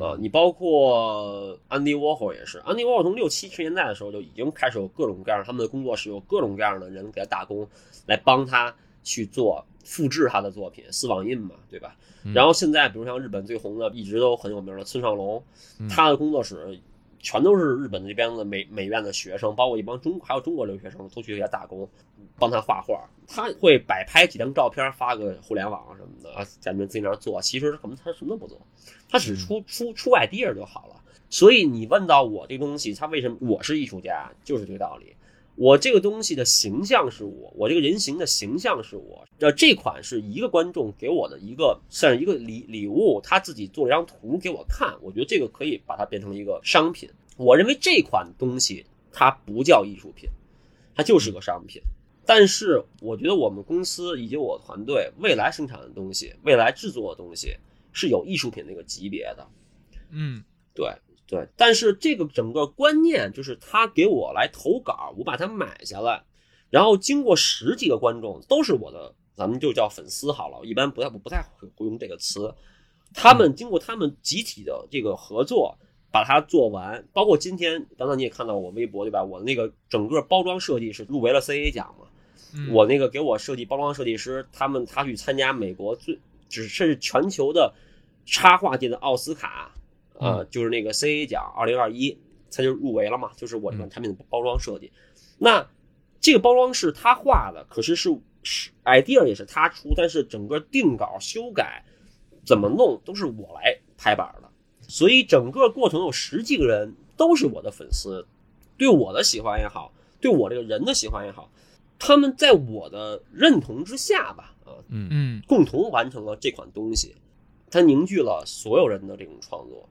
啊！你包括安迪沃霍也是，安迪沃霍从六七十年代的时候就已经开始有各种各样，他们的工作室有各种各样的人给他打工，来帮他去做复制他的作品，丝网印嘛，对吧？然后现在比如像日本最红的，一直都很有名的村上隆，他的工作室。全都是日本这边的美美院的学生，包括一帮中还有中国留学生，都去给他打工，帮他画画。他会摆拍几张照片，发个互联网什么的啊，咱们自己那做。其实可能他什么都不做，他只出出出 idea 就好了。所以你问到我这东西，他为什么我是艺术家，就是这个道理。我这个东西的形象是我，我这个人形的形象是我。呃，这款是一个观众给我的一个算是一个礼礼物，他自己做了张图给我看，我觉得这个可以把它变成一个商品。我认为这款东西它不叫艺术品，它就是个商品。但是我觉得我们公司以及我团队未来生产的东西，未来制作的东西是有艺术品那个级别的。嗯，对。对，但是这个整个观念就是他给我来投稿，我把它买下来，然后经过十几个观众都是我的，咱们就叫粉丝好了，一般不太不太会用这个词。他们经过他们集体的这个合作，把它做完，包括今天刚才你也看到我微博对吧？我那个整个包装设计是入围了 CA 奖嘛？我那个给我设计包装设计师，他们他去参加美国最只是全球的插画界的奥斯卡。呃，就是那个 CA 奖二零二一，他就入围了嘛。就是我这款产品的包装设计，那这个包装是他画的，可是是是 idea 也是他出，但是整个定稿、修改怎么弄都是我来拍板的。所以整个过程有十几个人都是我的粉丝，对我的喜欢也好，对我这个人的喜欢也好，他们在我的认同之下吧，啊，嗯嗯，共同完成了这款东西，它凝聚了所有人的这种创作。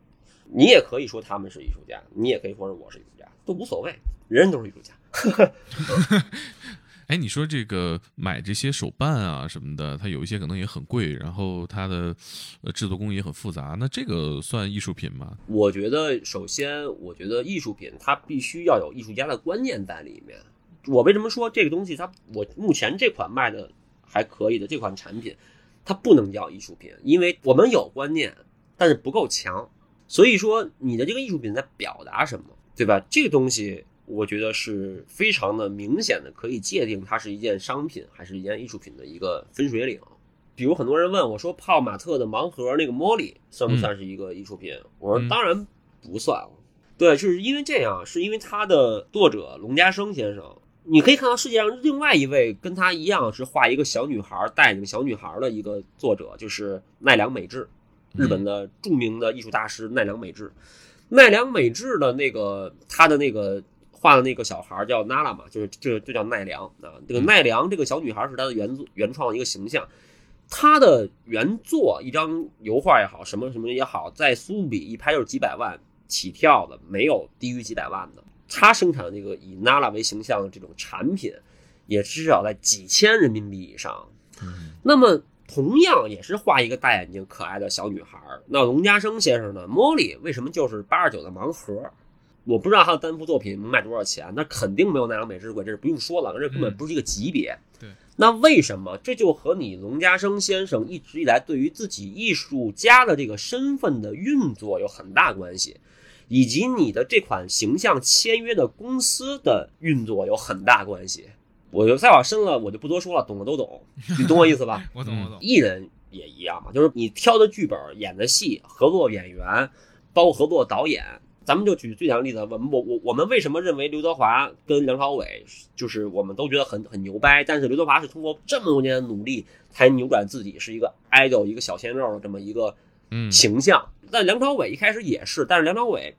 你也可以说他们是艺术家，你也可以说是我是艺术家，都无所谓，人人都是艺术家。<laughs> 哎，你说这个买这些手办啊什么的，它有一些可能也很贵，然后它的呃制作工艺也很复杂，那这个算艺术品吗？我觉得，首先，我觉得艺术品它必须要有艺术家的观念在里面。我为什么说这个东西它，我目前这款卖的还可以的这款产品，它不能叫艺术品，因为我们有观念，但是不够强。所以说，你的这个艺术品在表达什么，对吧？这个东西，我觉得是非常的明显的，可以界定它是一件商品还是一件艺术品的一个分水岭。比如很多人问我说，泡玛特的盲盒那个茉莉算不算是一个艺术品？我说当然不算了。对，就是因为这样，是因为他的作者龙家生先生，你可以看到世界上另外一位跟他一样是画一个小女孩带领小女孩的一个作者，就是奈良美智。日本的著名的艺术大师奈良美智，奈良美智的那个他的那个画的那个小孩叫娜拉嘛，就是就就叫奈良啊。这个奈良这个小女孩是他的原作原创的一个形象，他的原作一张油画也好，什么什么也好，在苏比一拍就是几百万起跳的，没有低于几百万的。他生产的这个以娜拉为形象的这种产品，也至少在几千人民币以上。那么。同样也是画一个大眼睛可爱的小女孩儿，那龙家生先生呢？茉莉为什么就是八十九的盲盒？我不知道他的单幅作品能卖多少钱，那肯定没有奈良美智贵，这是不用说了，这根本不是一个级别。对，那为什么？这就和你龙家生先生一直以来对于自己艺术家的这个身份的运作有很大关系，以及你的这款形象签约的公司的运作有很大关系。我就再往深了，我就不多说了，懂的都懂，<laughs> 你懂我意思吧？我懂，我懂。艺人也一样嘛，就是你挑的剧本、演的戏、合作演员，包括合作导演，咱们就举最简单的例子，我们我我我们为什么认为刘德华跟梁朝伟就是我们都觉得很很牛掰，但是刘德华是通过这么多年的努力才扭转自己是一个 idol 一个小鲜肉的这么一个嗯形象。但梁朝伟一开始也是，但是梁朝伟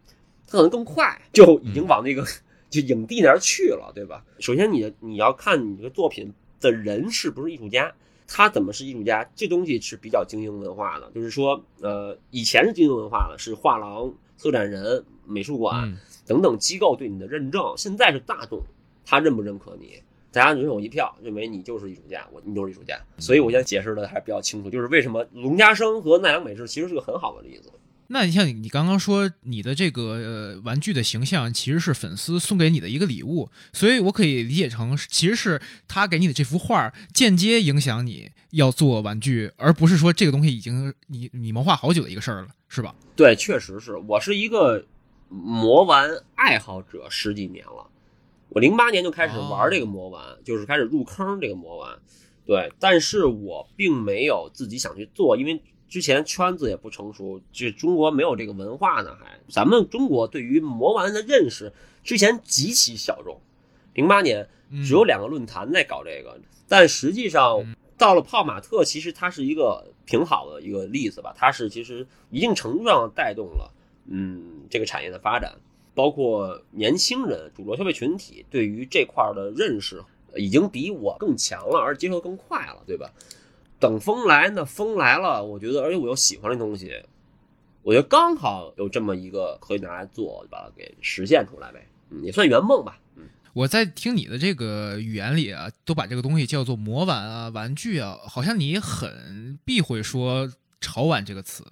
他可能更快，就已经往那个就影帝那儿去了，对吧？首先你你要看你这个作品的人是不是艺术家。他怎么是艺术家？这东西是比较精英文化的，就是说，呃，以前是精英文化的，是画廊、策展人、美术馆嗯等等机构对你的认证。现在是大众，他认不认可你？大家人有一票，认为你就是艺术家，我你就是艺术家。所以我现在解释的还是比较清楚，就是为什么龙家生和奈良美智其实是个很好的例子。那你像你你刚刚说你的这个呃玩具的形象其实是粉丝送给你的一个礼物，所以我可以理解成其实是他给你的这幅画间接影响你要做玩具，而不是说这个东西已经你你谋划好久的一个事儿了，是吧？对，确实是我是一个魔玩爱好者十几年了，我零八年就开始玩这个魔玩，就是开始入坑这个魔丸。对，但是我并没有自己想去做，因为之前圈子也不成熟，就中国没有这个文化呢，还咱们中国对于魔丸的认识之前极其小众。零八年嗯只有两个论坛在搞这个，但实际上到了泡玛特，其实它是一个挺好的一个例子吧，它是其实一定程度上带动了嗯这个产业的发展，包括年轻人主流消费群体对于这块儿的认识已经比我更强了，而接受更快了，对吧？等风来呢，风来了，我觉得，而且我又喜欢这东西，我觉得刚好有这么一个可以拿来做，把它给实现出来呗，也算圆梦吧，嗯。我在听你的这个语言里啊，都把这个东西叫做魔玩啊、玩具啊，好像你很避讳说“潮玩”这个词，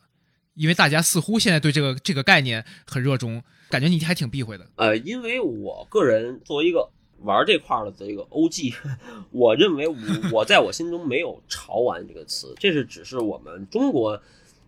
因为大家似乎现在对这个这个概念很热衷，感觉你还挺避讳的。呃，因为我个人作为一个玩这块的这个 OG，<laughs> 我认为我我在我心中没有“潮玩”这个词，这是只是我们中国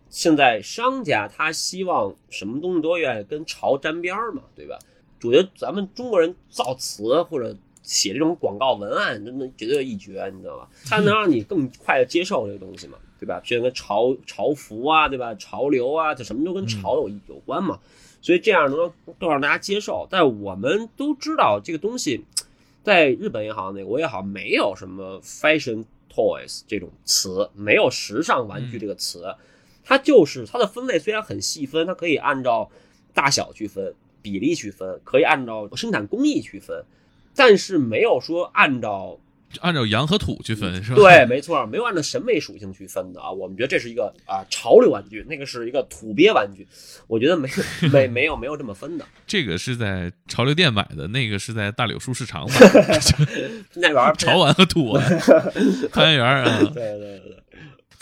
现在商家他希望什么东西都愿意跟潮沾边儿嘛，对吧？我觉得咱们中国人造词或者写这种广告文案，真的绝对一绝，你知道吧？它能让你更快的接受这个东西嘛，对吧？就跟潮潮服啊，对吧？潮流啊，这什么都跟潮有有关嘛。所以这样能够更让大家接受。但我们都知道这个东西，在日本也好，美国也好，没有什么 fashion toys 这种词，没有时尚玩具这个词，它就是它的分类虽然很细分，它可以按照大小去分。比例区分，可以按照生产工艺区分，但是没有说按照按照洋和土去分是吧？对，没错，没有按照审美属性去分的啊。我们觉得这是一个啊潮流玩具，那个是一个土鳖玩具。我觉得没没没有没有这么分的。<laughs> 这个是在潮流店买的，那个是在大柳树市场买的。<laughs> 那玩意儿潮玩和土玩，<laughs> 潘园啊。对对对对。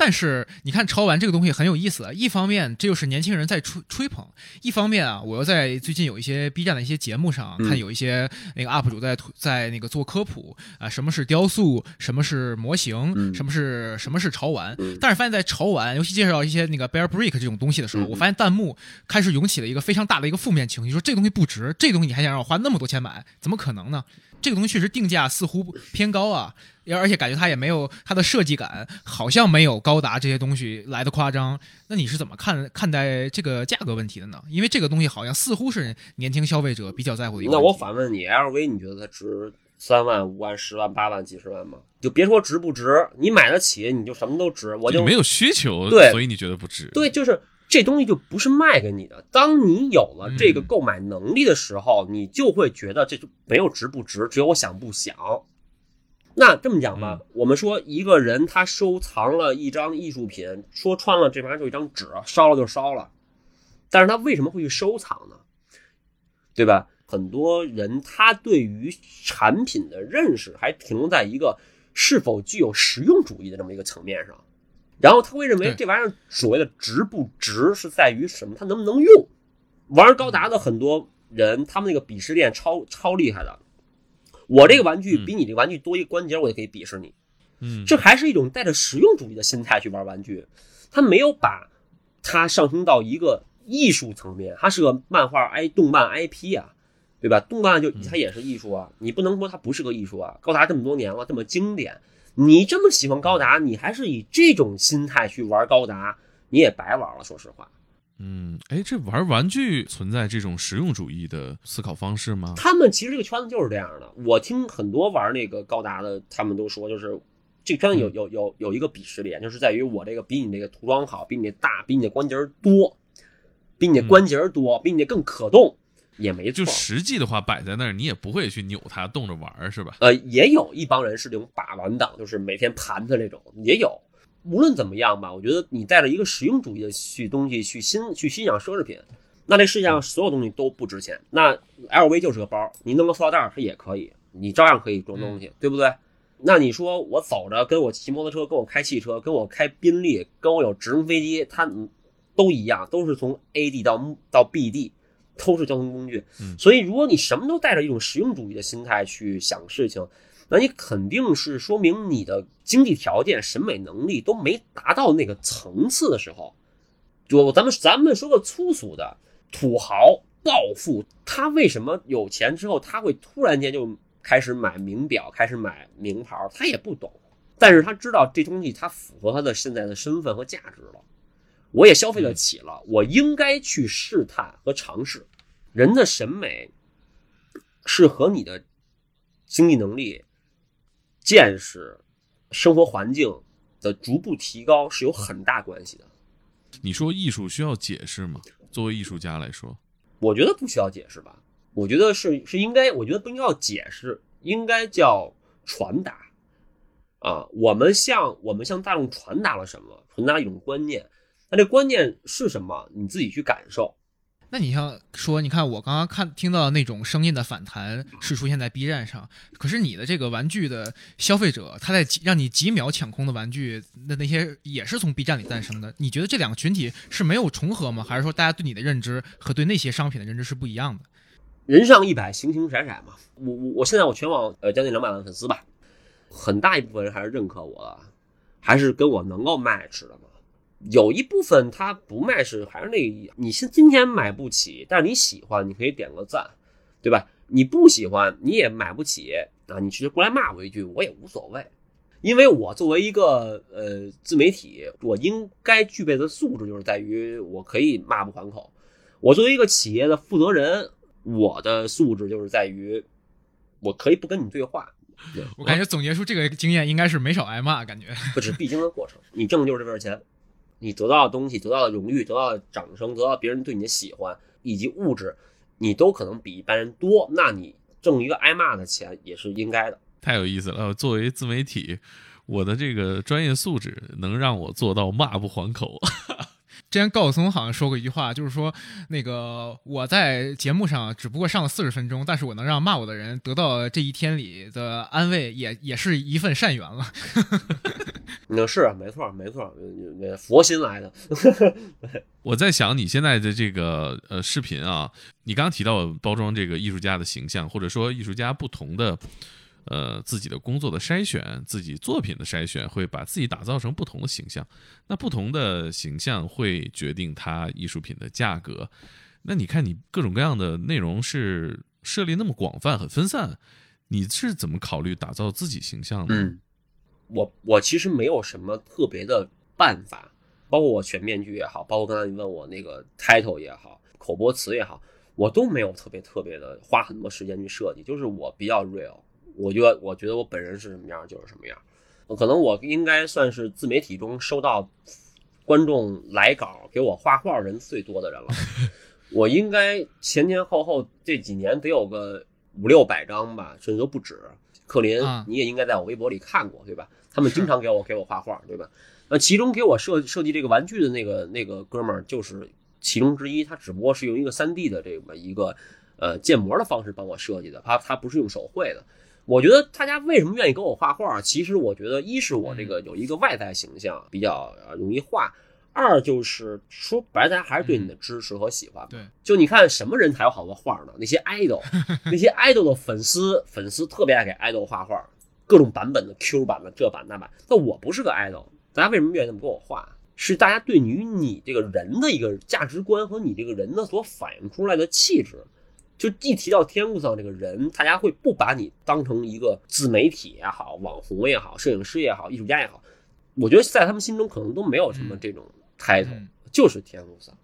但是你看潮玩这个东西很有意思啊，一方面这就是年轻人在吹吹捧，一方面啊，我又在最近有一些 B 站的一些节目上、嗯、看有一些那个 UP 主在在那个做科普啊，什么是雕塑，什么是模型，嗯、什么是什么是潮玩。嗯、但是发现，在潮玩，尤其介绍一些那个 Bear Brick 这种东西的时候，嗯我发现弹幕开始涌起了一个非常大的一个负面情绪，说这个东西不值，这个东西你还想让我花那么多钱买，怎么可能呢？这个东西确实定价似乎偏高啊，而且感觉它也没有它的设计感，好像没有高达这些东西来的夸张。那你是怎么看看待这个价格问题的呢？因为这个东西好像似乎是年轻消费者比较在乎的一个。那我反问你，LV 你觉得它值三万、五万、十万、八万、几十万吗？就别说值不值，你买得起你就什么都值。我就没有需求，对，所以你觉得不值。对，就是。这东西就不是卖给你的。当你有了这嗯个购买能力的时候，你就会觉得这就没有值不值，只有我想不想。那这么讲吧，嗯我们说一个人他收藏了一张艺术品，说穿了这玩意儿就一张纸，烧了就烧了。但是他为什么会去收藏呢？对吧？很多人他对于产品的认识还停留在一个是否具有实用主义的这么一个层面上。然后他会认为这玩意儿所谓的值不值是在于什么？它能不能用？玩高达的很多人，他们那个鄙视链超超厉害的。我这个玩具比你这个玩具多一个关节，我就可以鄙视你。嗯，这还是一种带着实用主义的心态去玩玩具。他没有把它上升到一个艺术层面，它是个漫画 i 动漫 IP 啊，对吧？动漫就它也是艺术啊，你不能说它不是个艺术啊。高达这么多年了，这么经典。你这么喜欢高达，你还是以这种心态去玩高达，你也白玩了。说实话，嗯，哎，这玩玩具存在这种实用主义的思考方式吗？他们其实这个圈子就是这样的。我听很多玩那个高达的，他们都说，就是这个圈子有有有有一个鄙视链，就是在于我这个比你这个涂装好，比你大，比你的关节多，比你的关节多，比你更可动，也没错。就实际的话摆在那儿，你也不会去扭它，动着玩儿，是吧？呃，也有一帮人是这种把玩党，就是每天盘它那种，也有。无论怎么样吧，我觉得你带着一个实用主义的去东西去欣去欣赏奢侈品，那这世界上所有东西都不值钱。那 LV 就是个包，你弄个塑料袋它也可以，你照样可以装东西，对不对？那你说我走着，跟我骑摩托车，跟我开汽车，跟我开宾利，跟我有直升飞机，它都一样，都是从 A 地到到 B 地，都是交通工具。所以，如果你什么都带着一种实用主义的心态去想事情，那你肯定是说明你的经济条件、审美能力都没达到那个层次的时候。就咱们咱们说个粗俗的，土豪暴富，他为什么有钱之后他会突然间就开始买名表、开始买名牌？他也不懂，但是他知道这东西他符合他的现在的身份和价值了。我也消费得起了，我应该去试探和尝试。人的审美是和你的经济能力。见识、生活环境的逐步提高是有很大关系的。你说艺术需要解释吗？作为艺术家来说，我觉得不需要解释吧。我觉得是是应该，我觉得不应该要解释，应该叫传达。啊，我们向我们向大众传达了什么？传达一种观念。那这观念是什么？你自己去感受。那你像说，你看我刚刚看听到那种声音的反弹是出现在 B 站上，可是你的这个玩具的消费者，他在让你几秒抢空的玩具，那那些也是从 B 站里诞生的。你觉得这两个群体是没有重合吗？还是说大家对你的认知和对那些商品的认知是不一样的？人上一百，形形色色嘛。我我我现在我全网呃将近两百万粉丝吧，很大一部分人还是认可我，还是跟我能够 match 的嘛。有一部分他不卖是还是那个，你是今天买不起，但是你喜欢，你可以点个赞，对吧？你不喜欢，你也买不起啊，你直接过来骂我一句，我也无所谓，因为我作为一个呃自媒体，我应该具备的素质就是在于我可以骂不还口。我作为一个企业的负责人，我的素质就是在于我可以不跟你对话。我感觉总结出这个经验应该是没少挨骂，感觉不是必经的过程，你挣的就是这份钱。你得到的东西，得到的荣誉，得到的掌声，得到别人对你的喜欢，以及物质，你都可能比一般人多。那你挣一个挨骂的钱也是应该的。太有意思了！作为自媒体，我的这个专业素质能让我做到骂不还口。<laughs> 之前高晓松好像说过一句话，就是说那个我在节目上只不过上了四十分钟，但是我能让骂我的人得到这一天里的安慰，也也是一份善缘了。那 <laughs> 是啊没错，没错，佛心来的。<laughs> 我在想你现在的这个呃视频啊，你刚刚提到包装这个艺术家的形象，或者说艺术家不同的。呃，自己的工作的筛选，自己作品的筛选，会把自己打造成不同的形象。那不同的形象会决定它艺术品的价格。那你看，你各种各样的内容是设立那么广泛、很分散，你是怎么考虑打造自己形象的？嗯，我我其实没有什么特别的办法，包括我全面具也好，包括刚才你问我那个 title 也好，口播词也好，我都没有特别特别的花很多时间去设计，就是我比较 real。我觉得，我觉得我本人是什么样就是什么样。可能我应该算是自媒体中收到观众来稿给我画画人最多的人了。<laughs> 我应该前前后后这几年得有个五六百张吧，甚至都不止。克林，你也应该在我微博里看过，对吧？他们经常给我给我画画，对吧？那其中给我设设计这个玩具的那个那个哥们儿就是其中之一，他只不过是用一个三 D 的这么一个呃建模的方式帮我设计的，他他不是用手绘的。我觉得大家为什么愿意跟我画画？其实我觉得，一是我这个有一个外在形象比较容易画，二就是说白了，大家还是对你的支持和喜欢。对，就你看什么人才有好多画呢？那些 idol，<laughs> 那些 idol 的粉丝，粉丝特别爱给 idol 画画，各种版本的 Q 版的这版那版。那我不是个 idol，大家为什么愿意这么给我画？是大家对于你这个人的一个价值观和你这个人的所反映出来的气质。就一提到天赋上这个人，大家会不把你当成一个自媒体也好、网红也好、摄影师也好、艺术家也好，我觉得在他们心中可能都没有什么这种 title，就是天赋上。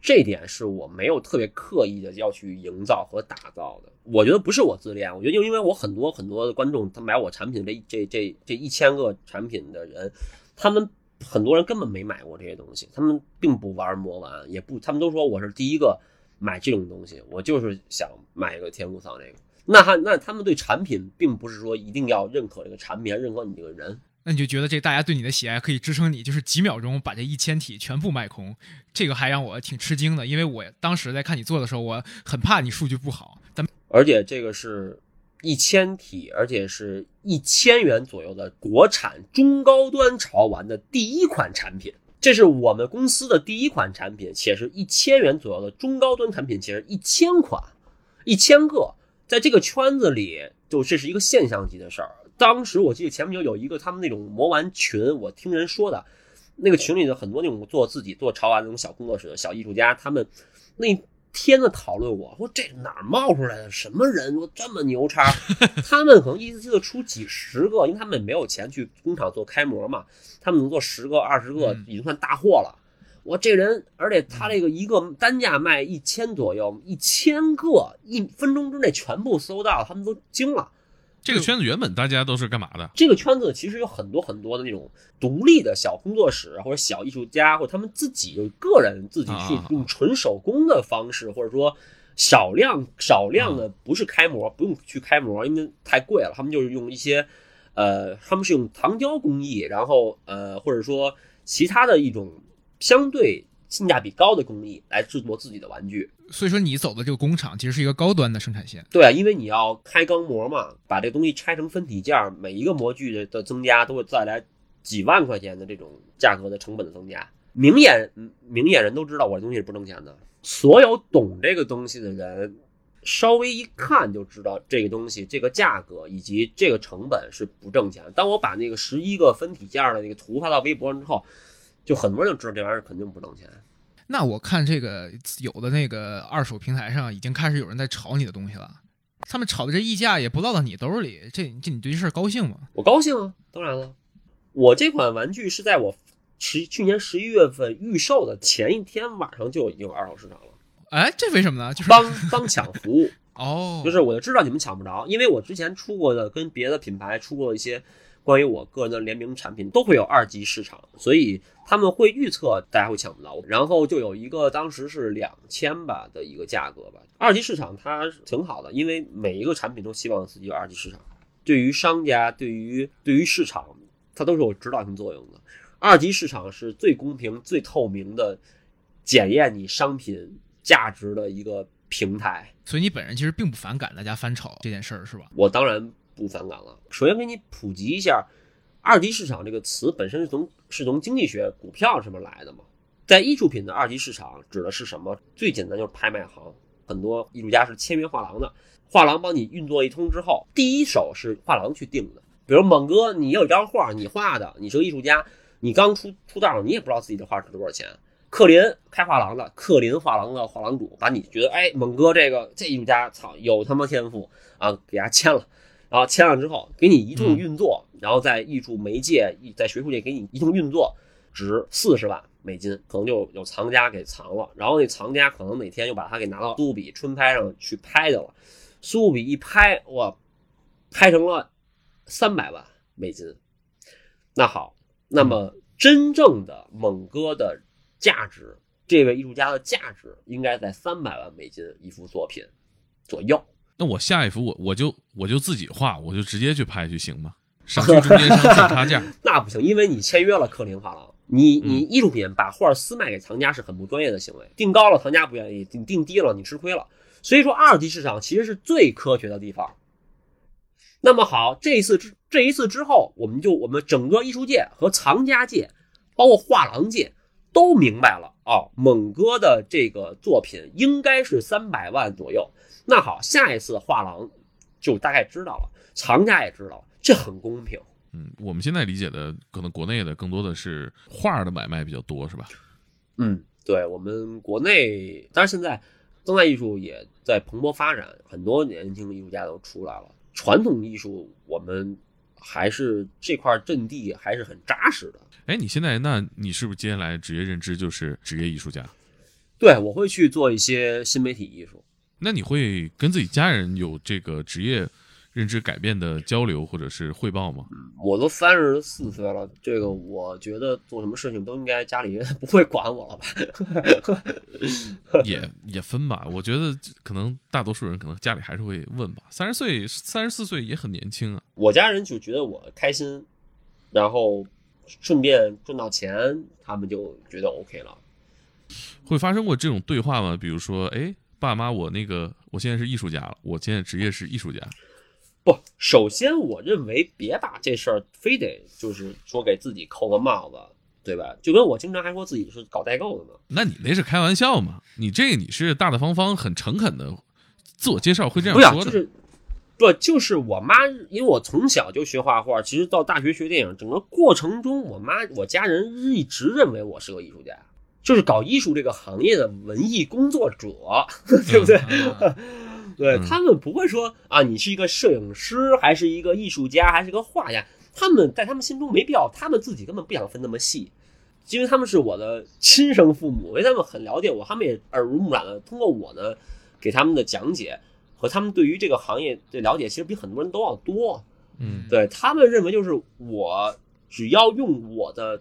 这点是我没有特别刻意的要去营造和打造的。我觉得不是我自恋，我觉得就因为我很多很多的观众，他买我产品这这这这一千个产品的人，他们很多人根本没买过这些东西，他们并不玩魔丸，也不，他们都说我是第一个买这种东西，我就是想买一个天 cung 桑这个。那他那他们对产品并不是说一定要认可这个产品，认可你这个人。那你就觉得这大家对你的喜爱可以支撑你，就是几秒钟把这一千体全部卖空，这个还让我挺吃惊的，因为我当时在看你做的时候，我很怕你数据不好。但而且这个是一千体，而且是一千元左右的国产中高端潮玩的第一款产品，这是我们公司的第一款产品，且是一千元左右的中高端产品，其实一千款，一千个。在这个圈子里，就这是一个现象级的事儿。当时我记得前不久有一个他们那种魔玩群，我听人说的，那个群里的很多那种做自己做潮玩那种小工作室的小艺术家，他们那天的讨论我说这哪儿冒出来的什么人，我这么牛叉？他们可能一次就出几十个，因为他们没有钱去工厂做开模嘛，他们能做十个二十个已经算大货了。我这人，而且他这个一个单价卖一千左右，一千个一分钟之内全部搜到，他们都惊了。这个圈子原本大家都是干嘛的？这个圈子其实有很多很多的那种独立的小工作室，或者小艺术家，或者他们自己有个人自己去用纯手工的方式，或者说少量少量的不是开模，不用去开模，因为太贵了。他们就是用一些呃，他们是用糖胶工艺，然后呃，或者说其他的一种。相对性价比高的工艺来制作自己的玩具，所以说你走的这个工厂其实是一个高端的生产线。对啊，因为你要开钢模嘛，把这东西拆成分体件，每一个模具的的增加都会带来几万块钱的这种价格的成本的增加。明眼明眼人都知道我这东西是不挣钱的，所有懂这个东西的人稍微一看就知道这个东西这个价格以及这个成本是不挣钱。当我把那个十一个分体件的那个图发到微博上之后。就很多人就知道这玩意儿肯定不挣钱。那我看这个有的那个二手平台上已经开始有人在炒你的东西了，他们炒的这溢价也不落到你兜里，这这你对这事儿高兴吗？我高兴啊，当然了，我这款玩具是在我十去年十一月份预售的前一天晚上就已经有二手市场了。哎，这为什么呢？就是帮帮抢服务哦，就是我就知道你们抢不着，因为我之前出过的跟别的品牌出过一些。关于我个人的联名产品都会有二级市场，所以他们会预测大家会抢不到，然后就有一个当时是两千吧的一个价格吧。二级市场它挺好的，因为每一个产品都希望自己有二级市场。对于商家，对于对于市场，它都是有指导性作用的。二级市场是最公平、最透明的检验你商品价值的一个平台。所以你本人其实并不反感大家翻炒这件事儿，是吧？我当然。不反感了。首先给你普及一下，“二级市场”这个词本身是从是从经济学股票上面来的嘛。在艺术品的二级市场指的是什么？最简单就是拍卖行，很多艺术家是签约画廊的，画廊帮你运作一通之后，第一手是画廊去定的。比如猛哥，你有一张画，你画的，你是个艺术家，你刚出出道，你也不知道自己的画值多少钱。克林开画廊的，克林画廊的画廊主把你觉得，哎，猛哥这个这艺术家，操，有他妈天赋啊，给他签了。然后签了之后，给你一通运作，然后在艺术媒介、在学术界给你一通运作，值四十万美金，可能就有藏家给藏了。然后那藏家可能哪天又把它给拿到苏富比春拍上去拍去了，苏富比一拍，哇，拍成了三百万美金。那好，那么真正的猛哥的价值，这位艺术家的价值应该在三百万美金一幅作品左右。那我下一幅我我就我就自己画，我就直接去拍就行吗？省去中间商赚 <laughs> 差价？<laughs> 那不行，因为你签约了克林画廊，你你艺术品把画私卖给藏家是很不专业的行为，定高了藏家不愿意，你定低了你吃亏了。所以说二级市场其实是最科学的地方。那么好，这一次之这一次之后，我们就我们整个艺术界和藏家界，包括画廊界都明白了啊，猛哥的这个作品应该是三百万左右。那好，下一次画廊就大概知道了，藏家也知道了，这很公平。嗯，我们现在理解的可能国内的更多的是画的买卖比较多，是吧？嗯，对我们国内，当然现在当代艺术也在蓬勃发展，很多年轻的艺术家都出来了。传统艺术我们还是这块阵地还是很扎实的。哎，你现在那你是不是接下来职业认知就是职业艺术家？对，我会去做一些新媒体艺术。那你会跟自己家人有这个职业认知改变的交流或者是汇报吗？我都三十四岁了，这个我觉得做什么事情都应该家里人 <laughs> 不会管我了吧？<laughs> 也也分吧，我觉得可能大多数人可能家里还是会问吧。三十岁、三十四岁也很年轻啊。我家人就觉得我开心，然后顺便赚到钱，他们就觉得 OK 了。会发生过这种对话吗？比如说，哎，爸妈，我那个我现在是艺术家了，我现在职业是艺术家。不，首先我认为别把这事儿非得就是说给自己扣个帽子，对吧？就跟我经常还说自己是搞代购的呢。那你那是开玩笑嘛？你这个你是大大方方、很诚恳的自我介绍，会这样说的。就是不就是我妈，因为我从小就学画画，其实到大学学电影，整个过程中，我妈我家人一直认为我是个艺术家，就是搞艺术这个行业的文艺工作者，<laughs> 对不对？啊 <laughs> 对嗯他们不会说啊，你是一个摄影师，还是一个艺术家，还是个画家？他们在他们心中没必要，他们自己根本不想分那么细，因为他们是我的亲生父母，因为他们很了解我，他们也耳濡目染的通过我呢给他们的讲解和他们对于这个行业的了解，其实比很多人都要多。嗯，对他们认为就是我只要用我的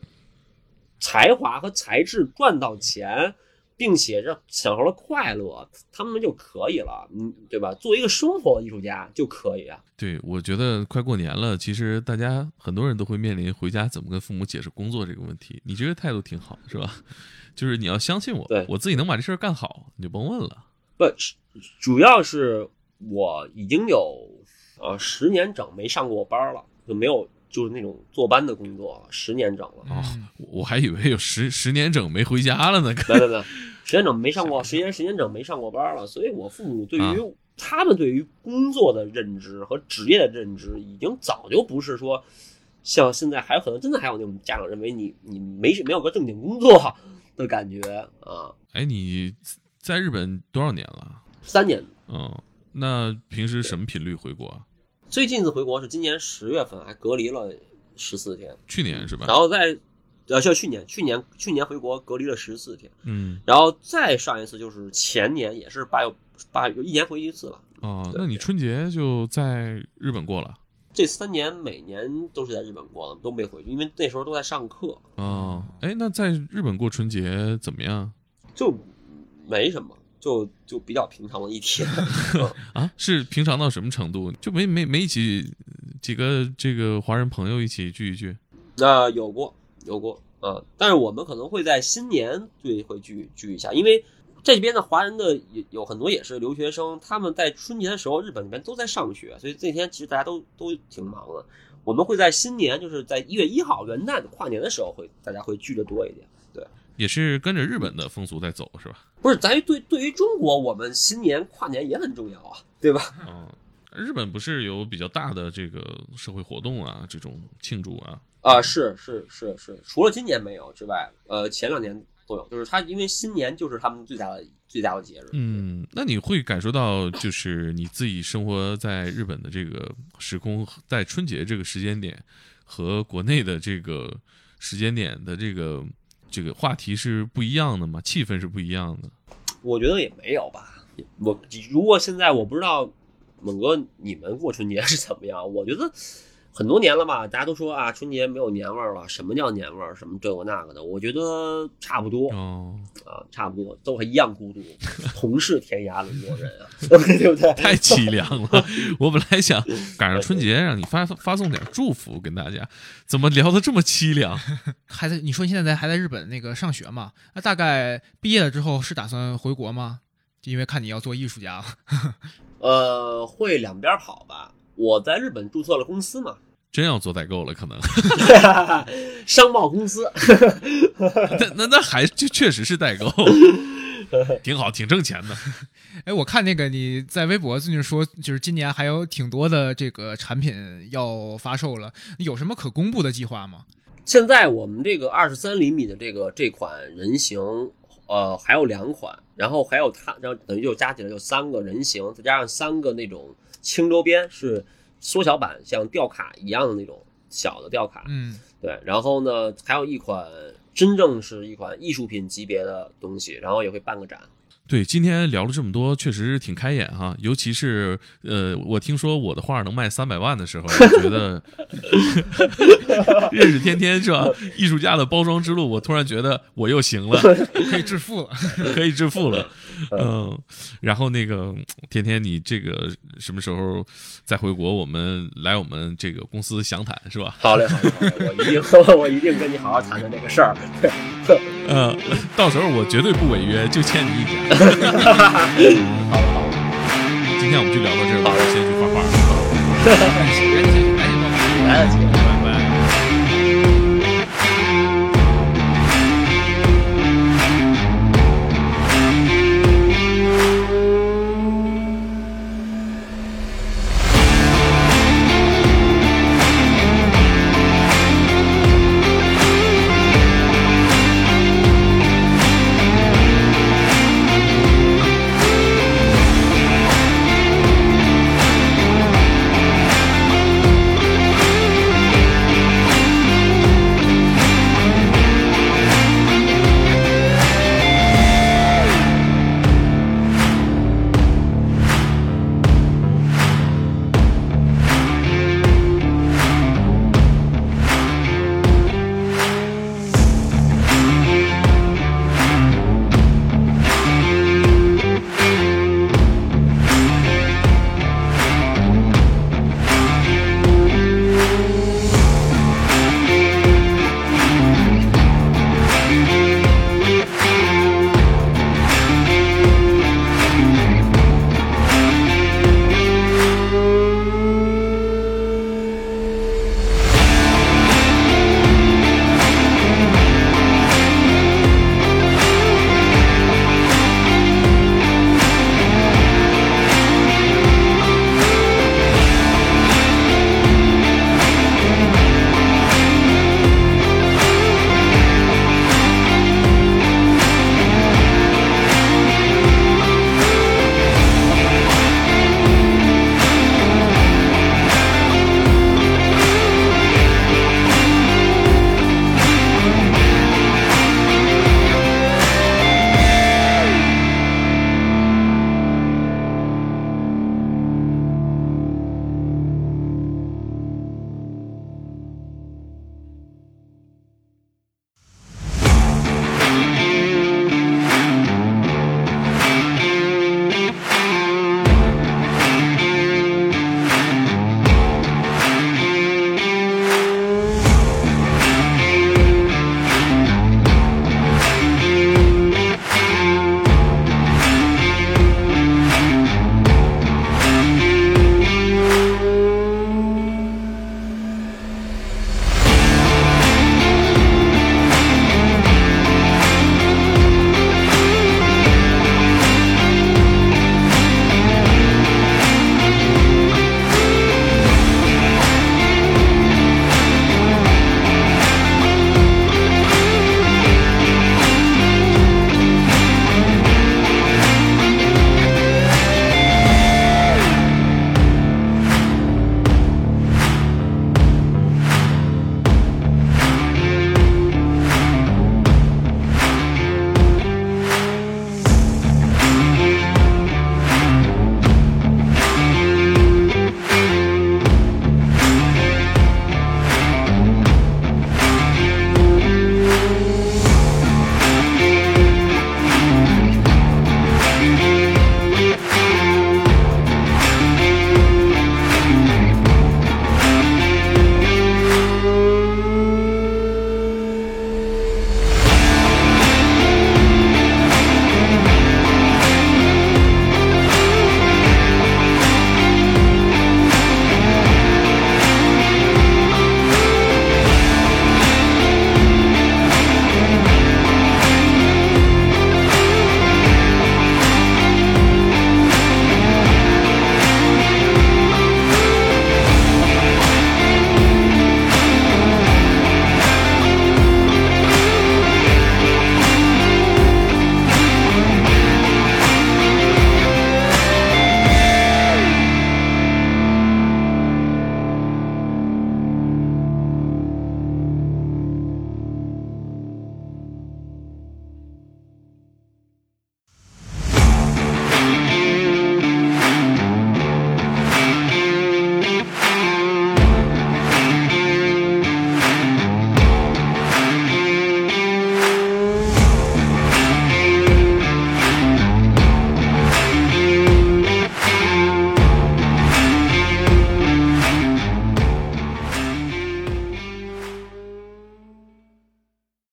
才华和才智赚到钱，并且让享受了快乐，他们就可以了，嗯，对吧？作为一个生活的艺术家就可以啊。对，我觉得快过年了，其实大家很多人都会面临回家怎么跟父母解释工作这个问题。你这个态度挺好，是吧？<laughs> 就是你要相信我对，我自己能把这事儿干好，你就甭问了。不，是主要是我已经有呃十年整没上过班了，就没有就是那种坐班的工作，十年整了。哦嗯，我我还以为有十十年整没回家了呢。没没没，十年整没上过，十年十年整没上过班了，所以我父母对于、啊他们对于工作的认知和职业的认知，已经早就不是说像现在还有可能真的还有那种家长认为你你没没有个正经工作的感觉啊，哎，你在日本多少年了？三年。嗯，那平时什么频率回国啊？最近一次回国是今年十月份，还隔离了十四天，去年是吧？然后在呃，就去年去年去年回国隔离了十四天，嗯，然后再上一次就是前年，也是八月八月一年回一次了。哦，那你春节就在日本过了？这三年每年都是在日本过的，都没回去，因为那时候都在上课，哦，哎，那在日本过春节怎么样就没什么，就就比较平常的一天。<laughs> 嗯啊？是平常到什么程度？就没没没一起几个这个华人朋友一起聚一聚？那、有过有过啊、但是我们可能会在新年对会聚聚一下，因为这边的华人的有有很多也是留学生，他们在春节的时候日本那边都在上学，所以这天其实大家都都挺忙的。我们会在新年，就是在一月一号元旦跨年的时候会大家会聚的多一点。也是跟着日本的风俗在走是吧？不是，咱对对于中国，我们新年跨年也很重要啊，对吧？嗯，日本不是有比较大的这个社会活动啊，这种庆祝啊？啊，是是是是，除了今年没有之外，呃，前两年都有。就是他，因为新年就是他们最大的最大的节日。嗯，那你会感受到，就是你自己生活在日本的这个时空，在春节这个时间点和国内的这个时间点的这个这个话题是不一样的嘛？气氛是不一样的。我觉得也没有吧。我如果现在我不知道猛哥你们过春节是怎么样，我觉得很多年了吧，大家都说啊春节没有年味儿了。什么叫年味儿？什么这个那个的？我觉得差不多哦，啊，差不多都一样孤独，同是天涯沦落人啊，<laughs> 对不对？太凄凉了。<laughs> 我本来想赶上春节让你发发送点祝福跟大家，怎么聊得这么凄凉？还在你说你现在还在日本那个上学嘛？那大概毕业了之后是打算回国吗？就因为看你要做艺术家，<laughs> 呃，会两边跑吧。我在日本注册了公司嘛，真要做代购了，可能 <laughs> <laughs> 商贸公司。那那那还就确实是代购，<laughs> 挺好，挺挣钱的。哎，我看那个你在微博最近说，就是今年还有挺多的这个产品要发售了，有什么可公布的计划吗？现在我们这个二十三厘米的这个这款人形，呃，还有两款，然后还有它，然后等于就加起来就三个人形，再加上三个那种轻周边，是缩小版，像吊卡一样的那种小的吊卡。嗯，对，然后呢，还有一款真正是一款艺术品级别的东西，然后也会办个展。对，今天聊了这么多，确实挺开眼哈。尤其是呃，我听说我的画能卖三百万的时候，我觉得认识天天是吧？艺术家的包装之路，我突然觉得我又行了，可以致富了。可以致富了。<laughs> 嗯，然后那个天天，你这个什么时候再回国？我们来我们这个公司详谈是吧？好嘞，好嘞，好嘞，我一定，<laughs> 我一定跟你好好谈谈这个事儿。嗯，<laughs> 到时候我绝对不违约，就欠你一点。<laughs> 好好，今天我们就聊到这儿吧，我先去画画了。赶紧赶紧赶紧帮我。来得及。